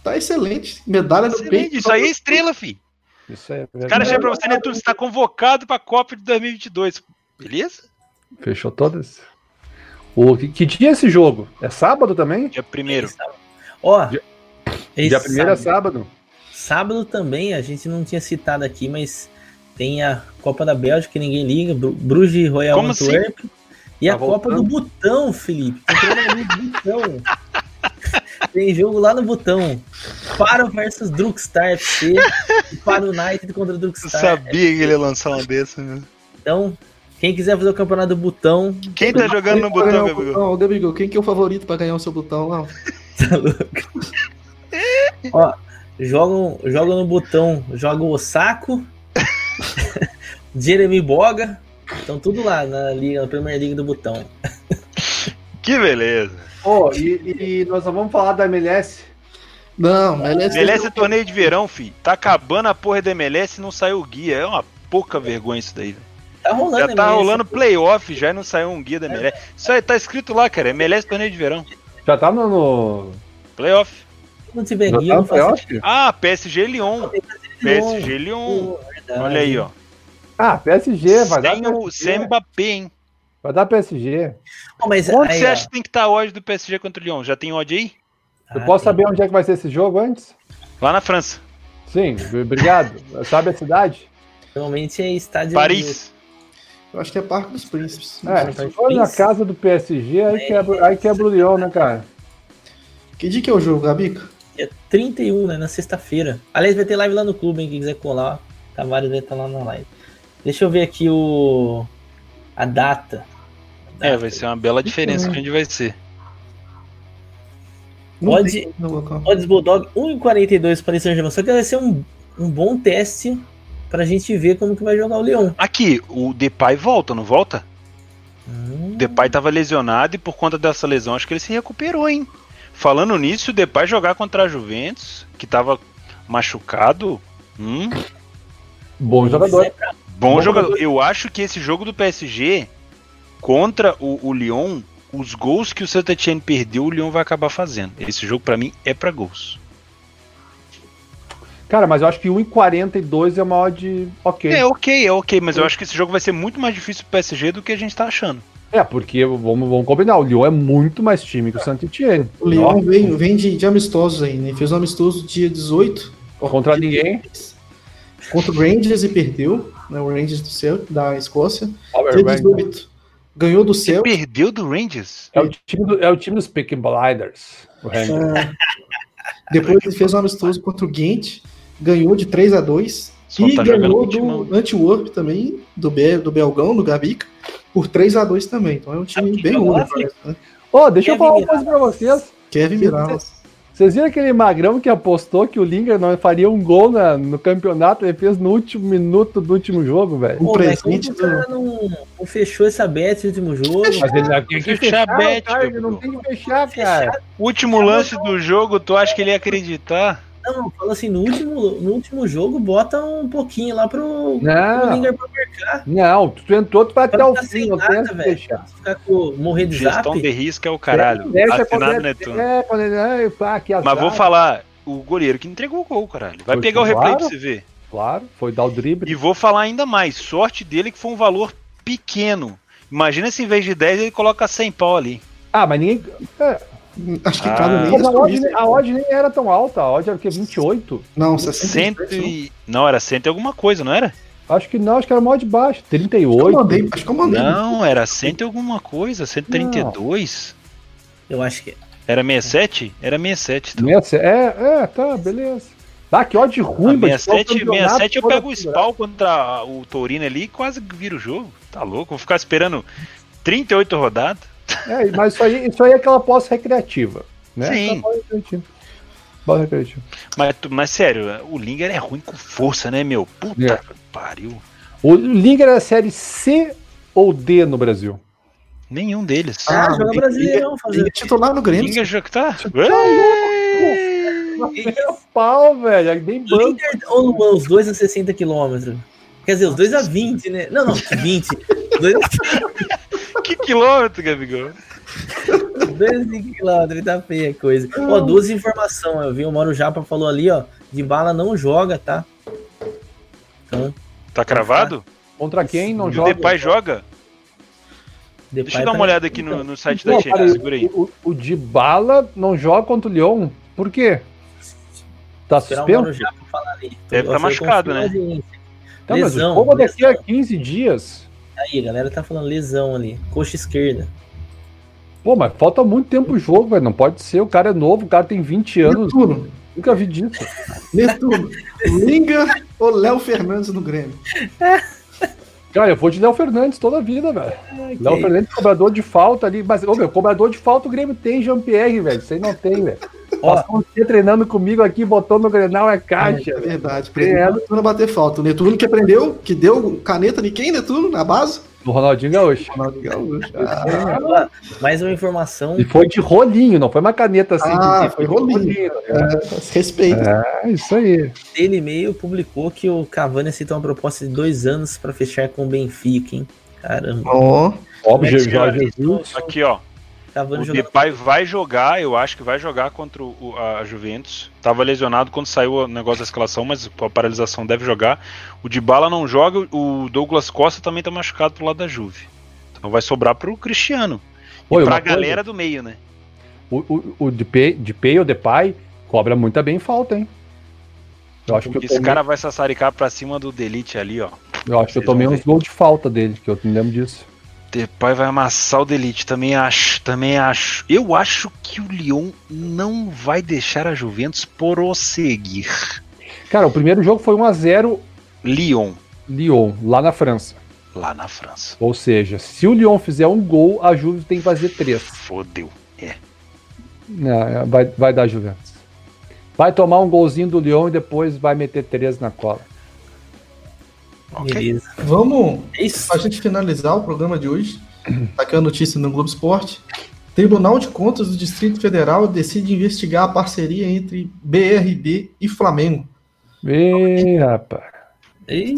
Tá excelente. Medalha do Excelente, peito. Isso aí é estrela, fi. Isso é O cara chega pra você, Netuno, você tá convocado pra Copa de 2022. Beleza? Fechou todas? O, que, que dia é esse jogo? É sábado também? Dia primeiro. Ó, Dia- esse dia primeiro é sábado, sábado. sábado também, a gente não tinha citado aqui, mas tem a Copa da Bélgica, que ninguém liga, Bru- Bruges e Royal Como assim? Antwerp. E Tá a Copa do voltando? Botão, Felipe. Tem no Botão. Tem jogo lá no Botão. [LAUGHS] Faro versus Druckstar FC. e Faro United contra Eu Druckstar. sabia que ele ia lançar uma dessa, né? Então, quem quiser fazer o campeonato do Botão, Quem tá jogando no botão, Não, Gabigol? Quem que é o favorito pra ganhar o seu botão lá? [LAUGHS] Tá louco. Ó, jogam, jogam no botão, joga o Osako, [LAUGHS] Jeremy Boga, estão tudo lá na liga, na primeira liga do botão. Que beleza. Ô, e, e nós só vamos falar da MLS. Não, MLS. MLS é torneio de verão, fi. Tá acabando a porra da MLS e não saiu o guia. É uma pouca vergonha isso daí. velho. Tá rolando, Já tá MLS. rolando playoff já e não saiu um guia da MLS. Isso aí tá escrito lá, cara. MLS torneio de verão. Já tá no. no... Playoff. Se não tiver Já guia, tá playoff? Ah, PSG Lyon. PSG Lyon. Verdade. Olha aí, ó. Ah, PSG, vai dar. Sem o sem PSG. Mbappé, hein? Vai dar PSG. Pô, mas Quanto aí, você ó. acha que tem que estar a odd do PSG contra o Lyon? Já tem odd aí? Eu Ah, posso tem. saber onde é que vai ser esse jogo antes? Lá na França. Sim, obrigado. [LAUGHS] Sabe a cidade? Normalmente é estádio. Paris. Eu acho que é Parque dos Príncipes. É, se for na casa do PSG, aí quebra, aí quebra o Lyon, né, cara? Que dia que é o jogo, Gabica? Dia 31, né? Na sexta-feira. Aliás, vai ter live lá no clube, hein? Quem quiser colar, Tavares vai estar lá na live. Deixa eu ver aqui o. A data. A É, data. vai ser uma bela diferença que a gente vai ser. Local. Odds Bulldog 1,42 para Saint Germain. Só que vai ser um, um bom teste pra gente ver como que vai jogar o Leão. Aqui, o Depay volta, não volta? Hum, O Depay tava lesionado e por conta dessa lesão acho que ele se recuperou, hein? Falando nisso, o Depay jogar contra a Juventus, que tava machucado. Hum, Bom jogador. é pra- bom, Bom jogador. jogador. Eu acho que esse jogo do PSG contra o, o Lyon, os gols que o Saint Etienne perdeu, o Lyon vai acabar fazendo. Esse jogo pra mim é pra gols. Cara, mas eu acho que 1,42 é uma odd ok. É ok, é ok, mas eu acho que esse jogo vai ser muito mais difícil pro PSG do que a gente tá achando. É, porque vamos, vamos combinar, o Lyon é muito mais time que o Saint-Etienne. O Leão vem, vem de, de amistosos aí, né? Fez um amistoso dia 18. Contra ninguém. Contra o Rangers e perdeu. Né? O Rangers do Céu, da Escócia. Power Dia Rangers. 18. Ganhou do céu. Perdeu do Rangers? É o time, do, é o time dos Peaky Blinders. O Rangers. É, [LAUGHS] depois ele fez um amistoso contra o Ghent. Ganhou de 3 a 2 Só E tá ganhou do Antwerp também, do, Be do Belgão, do Gabica. por 3 a 2 também. Então é um time Sabe bem único. né? Ô, deixa eu Kevin falar uma coisa pra vocês. Kevin Mirallas. Vocês viram aquele magrão que apostou que o Linger não faria um gol na- no campeonato? Ele fez no último minuto do último jogo, velho. O cara do. não, não fechou essa bet no último jogo? Mas ele tem que Fechar fechar, bet, não tem que fechar, cara. Último lance do jogo, tu acha que ele ia acreditar? Não, fala assim, no último, no último jogo, bota um pouquinho lá pro, pro Não, Linger pra marcar. não, tu entrou, tu vai até Pra o fim, não tem que velho. fechar. Ficar com, morrer de Gestão zap. de risco é o caralho. Deixa quando Assinado é- Netuno. É, quando ele. ai, pá, que Mas azar. vou falar, o goleiro que entregou o gol, caralho. Vai Foi pegar o replay pra claro. você ver. Claro, foi dar o drible. E vou falar ainda mais, sorte dele que foi um valor pequeno. Imagina se em vez de 10 ele coloca 100 pau ali. Ah, mas ninguém. É, Acho que Ah. cada nem mas a odd, a odd nem era tão alta, a odd era o quê? 28? Não, 100 60. e... Não, era 100 e alguma coisa, não era? Acho que não, acho que era mó de baixo. Eu 38. mandei, acho que eu mandei. Não, era 100 e alguma coisa, 132. Eu acho que. Era 67? Era 67. Então. Meia- É, é, tá, beleza. Ah, que odd A ruim, mas 67, igual o campeonato 67 eu pego o spawn contra o Torino ali e quase viro o jogo. Tá louco? Vou ficar esperando 38 rodadas. É, mas isso aí, isso aí é aquela pós-recreativa. Né? Sim. Pós-recreativa. Pós-recreativa. Mas, tu- mas sério, o Linger é ruim com força, né, meu? Puta É. que pariu. O Linger era série C ou D no Brasil? Nenhum deles. Ah, joga ele- brasileirão, fazer. é titular no Grêmio. Linger já que tá? Meu pau, velho. É bem banco. Linger ou Luan, os dois a 60 km? Quer dizer, os dois a 20, né? Não, não, 20. Os dois a que quilômetro, Gabigol? os dois a 5 km, tá feia a coisa. Ó, duas informações, eu vi o Mauro Japa falou ali, ó, de bala não joga, tá? Então, Tá cravado? Contra quem não e joga? o Depay joga? Depay Deixa eu dar tá- uma olhada aqui no, no site da Não, cara, segura aí. o, o, o Dybala não joga contra o Lyon. Por quê? Tá o suspenso? Mauro Japa falar ali. Deve tá machucado, né? na Tá, mas Lesão, o jogo é daqui a lesão. 15 dias. Aí, a galera tá falando lesão ali. Coxa esquerda. Pô, mas falta muito tempo o jogo, velho. Não pode ser. O cara é novo, o cara tem 20 anos. Netuno. Nunca vi disso. Netuno. Linger ou Léo Fernandes no Grêmio? Cara, eu vou de Léo Fernandes toda a vida, velho. Léo Fernandes, cobrador de falta ali. Mas, ô, meu, cobrador de falta o Grêmio tem Jean-Pierre, velho. Isso aí não tem, velho. Passou você treinando comigo aqui, botou no Grenal, é caixa. É verdade. É. Aprendeu o Netuno a bater falta. O Netuno que aprendeu, que deu caneta de quem, Netuno, na base? Do Ronaldinho Gaúcho. Ronaldo Gaúcho. Ah, Mais uma informação. E foi de rolinho, não foi uma caneta assim. Ah, de- foi rolinho. respeito. É, isso aí. Ele meio publicou que o Cavani aceitou uma proposta de dois anos pra fechar com o Benfica, hein? Caramba. Ó, Óbvio, é que Jorge é? Jesus. Aqui, ó. Cavani O. Depay vai jogar, eu acho que vai jogar contra o- a Juventus. Tava lesionado quando saiu o negócio da escalação, mas com a paralisação deve jogar. O Dybala não joga, o Douglas Costa também tá machucado pro lado da Juve. Então vai sobrar pro Cristiano. E Oi, pra uma coisa. galera do meio, né? O, o, o Depay, Depay ou Depay cobra muito bem falta, hein? Eu acho que eu Esse tomei, cara vai sassaricar pra cima do Delite ali, ó. eu acho que eu vocês tomei uns gols de falta dele, que eu me lembro disso. Depay vai amassar o Delite, também acho, também acho. Eu acho que o Lyon não vai deixar a Juventus prosseguir. Cara, o primeiro jogo foi 1x0 Lyon, Lyon, lá na França. lá na França. Ou seja, se o Lyon fizer um gol, a Juve tem que fazer três. Fodeu. É. Não, é, vai, vai dar Juventus. Vai tomar um golzinho do Lyon e depois vai meter três na cola. Beleza. vamos, É isso. pra gente finalizar o programa de hoje, tá aqui a notícia no Globo Esporte. Tribunal de Contas do Distrito Federal decide investigar a parceria entre BRB e Flamengo. Ih, rapaz.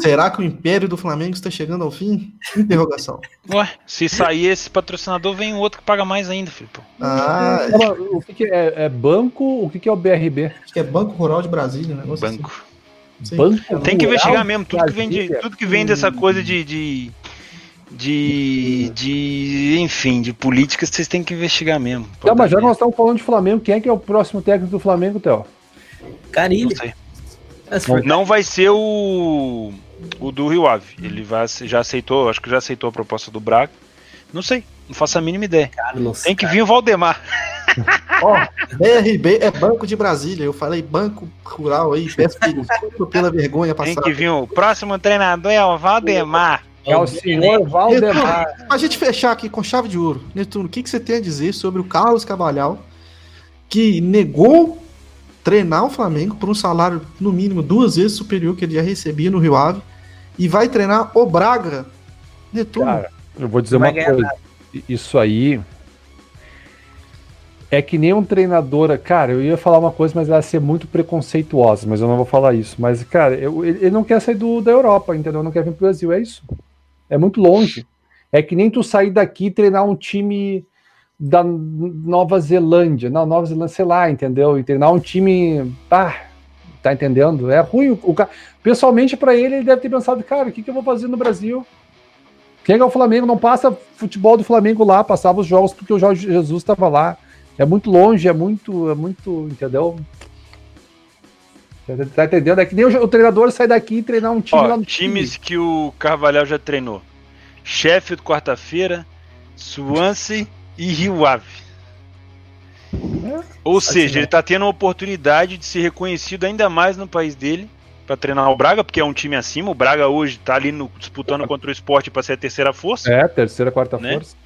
Será que o império do Flamengo está chegando ao fim? Interrogação. Ué, se sair esse patrocinador, vem outro que paga mais ainda, Felipe. Ah, O que, que é, é banco? O que, que é o BRB? acho que é Banco Rural de Brasília, um negócio Banco. assim. Sim. Banco Tem que Rural investigar mesmo, tudo que vem, de, tudo que vem dessa coisa de. de de, de enfim, de política, vocês têm que investigar mesmo. Tá, mas já que nós estamos falando de Flamengo, quem é que é o próximo técnico do Flamengo, Theo? Carilho. Não Não vai ser o o do Rio Ave. Ele vai, já aceitou, acho que já aceitou a proposta do Braga. Não sei, não faço a mínima ideia. Carlos. Tem que vir o Valdemar. Ó, BRB é Banco de Brasília. Eu falei Banco Rural aí, peço desculpa pela vergonha Tem passada. que vir o próximo treinador é o Valdemar. É o senhor Valdemar. Netuno, a gente fechar aqui com chave de ouro. Netuno, o que, que você tem a dizer sobre o Carlos Cavalhal, que negou treinar o Flamengo por um salário no mínimo duas vezes superior que ele já recebia no Rio Ave e vai treinar o Braga? Netuno. Cara, eu vou dizer uma coisa. Isso aí é que nem um treinador. Cara, eu ia falar uma coisa, mas ela ia ser muito preconceituosa, mas eu não vou falar isso. Mas, cara, eu- ele não quer sair do, da Europa, entendeu? Não quer vir pro Brasil, é isso. É muito longe. É que nem tu sair daqui e treinar um time da Nova Zelândia. Não, Nova Zelândia, sei lá, entendeu? E treinar um time. Ah, tá entendendo? É ruim. O, o, pessoalmente, para ele, ele deve ter pensado, cara, o que, que eu vou fazer no Brasil? Quem é o Flamengo? Não passa futebol do Flamengo lá, passava os jogos porque o Jorge Jesus estava lá. É muito longe, é muito, é muito, entendeu? Tá- entendendo? É que nem o, o treinador sai daqui e treinar um time lá Ó, no times que o Carvalhal já treinou. Sheffield quarta-feira, Swansea e Rio Ave. Ou seja, ele tá tendo a oportunidade de ser reconhecido ainda mais no país dele pra treinar o Braga, porque é um time acima. O Braga hoje tá ali no- disputando contra o esporte pra ser a terceira força. É, terceira, quarta Né? força.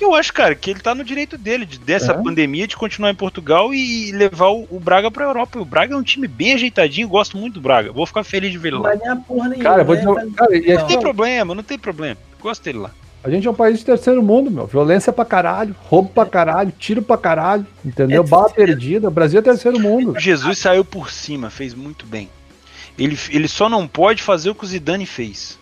Eu acho, cara, que ele tá no direito dele, de- dessa É. pandemia, de continuar em Portugal e levar o, o Braga pra Europa. O Braga é um time bem ajeitadinho, gosto muito do Braga. Vou ficar feliz de ver ele Não lá. vai ganhar porra nenhuma. Cara, vou né? dizer, cara, e Não aqui, tem problema, não tem problema. Gosto dele lá. a gente é um país de terceiro mundo, meu. Violência pra caralho, roubo pra caralho, tiro pra caralho, entendeu? É Bala perdida. O Brasil é terceiro mundo. O Jesus saiu por cima, fez muito bem. Ele, ele só não pode fazer o que o Zidane fez.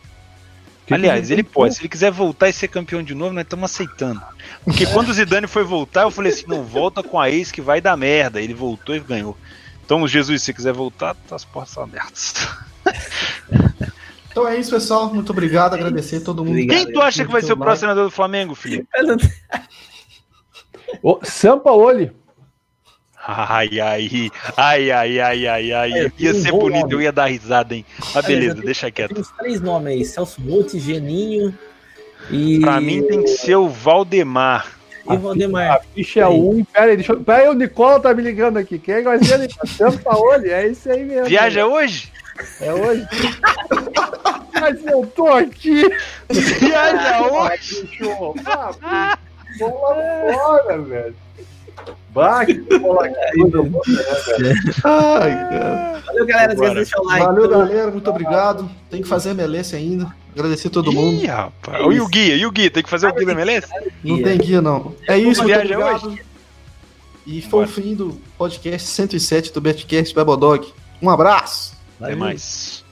Que Aliás, que- ele pode. Se ele quiser voltar e ser campeão de novo, nós estamos aceitando. Porque quando o Zidane foi voltar, eu falei assim: não, volta com a ex que vai dar merda. Ele voltou e ganhou. Então, Jesus, se você quiser voltar, tá as portas abertas. Então é isso, pessoal. Muito obrigado. Agradecer a todo mundo. Obrigado. Quem tu acha que vai ser o próximo treinador do Flamengo? [LAUGHS] Ô, Sampaoli. Ai, ai, ai, ai, ai, ai, ai. É, Ia ser um bonito, nome. eu ia dar risada, hein? Mas beleza, tem- deixa quieto. Tem uns três nomes aí: Celso Botti, Geninho e. Pra mim tem que ser o Valdemar. E Valdemar. A ficha é um. Pera aí, deixa eu. Pera aí, o Nicola tá me ligando aqui. Quem vai ser ele? Sampaoli, é isso aí mesmo. Viaja hoje? É hoje? Mas eu tô aqui. Viaja hoje? Bicho, ah, bicho, Vamos lá fora, velho. Bah, que [LAUGHS] né? Ai, cara. Valeu, galera. Esquece de Bora. deixar o like. Valeu, galera. Muito obrigado. Tem que fazer MLS ainda. Agradecer a todo mundo. Ih, rapaz. E o guia, e o guia? Tem que fazer o guia da MLS? Não tem guia, não. É isso, muito obrigado. E foi Bora. o fim do podcast 107 do Betcast Bebodog. Um abraço. Até mais.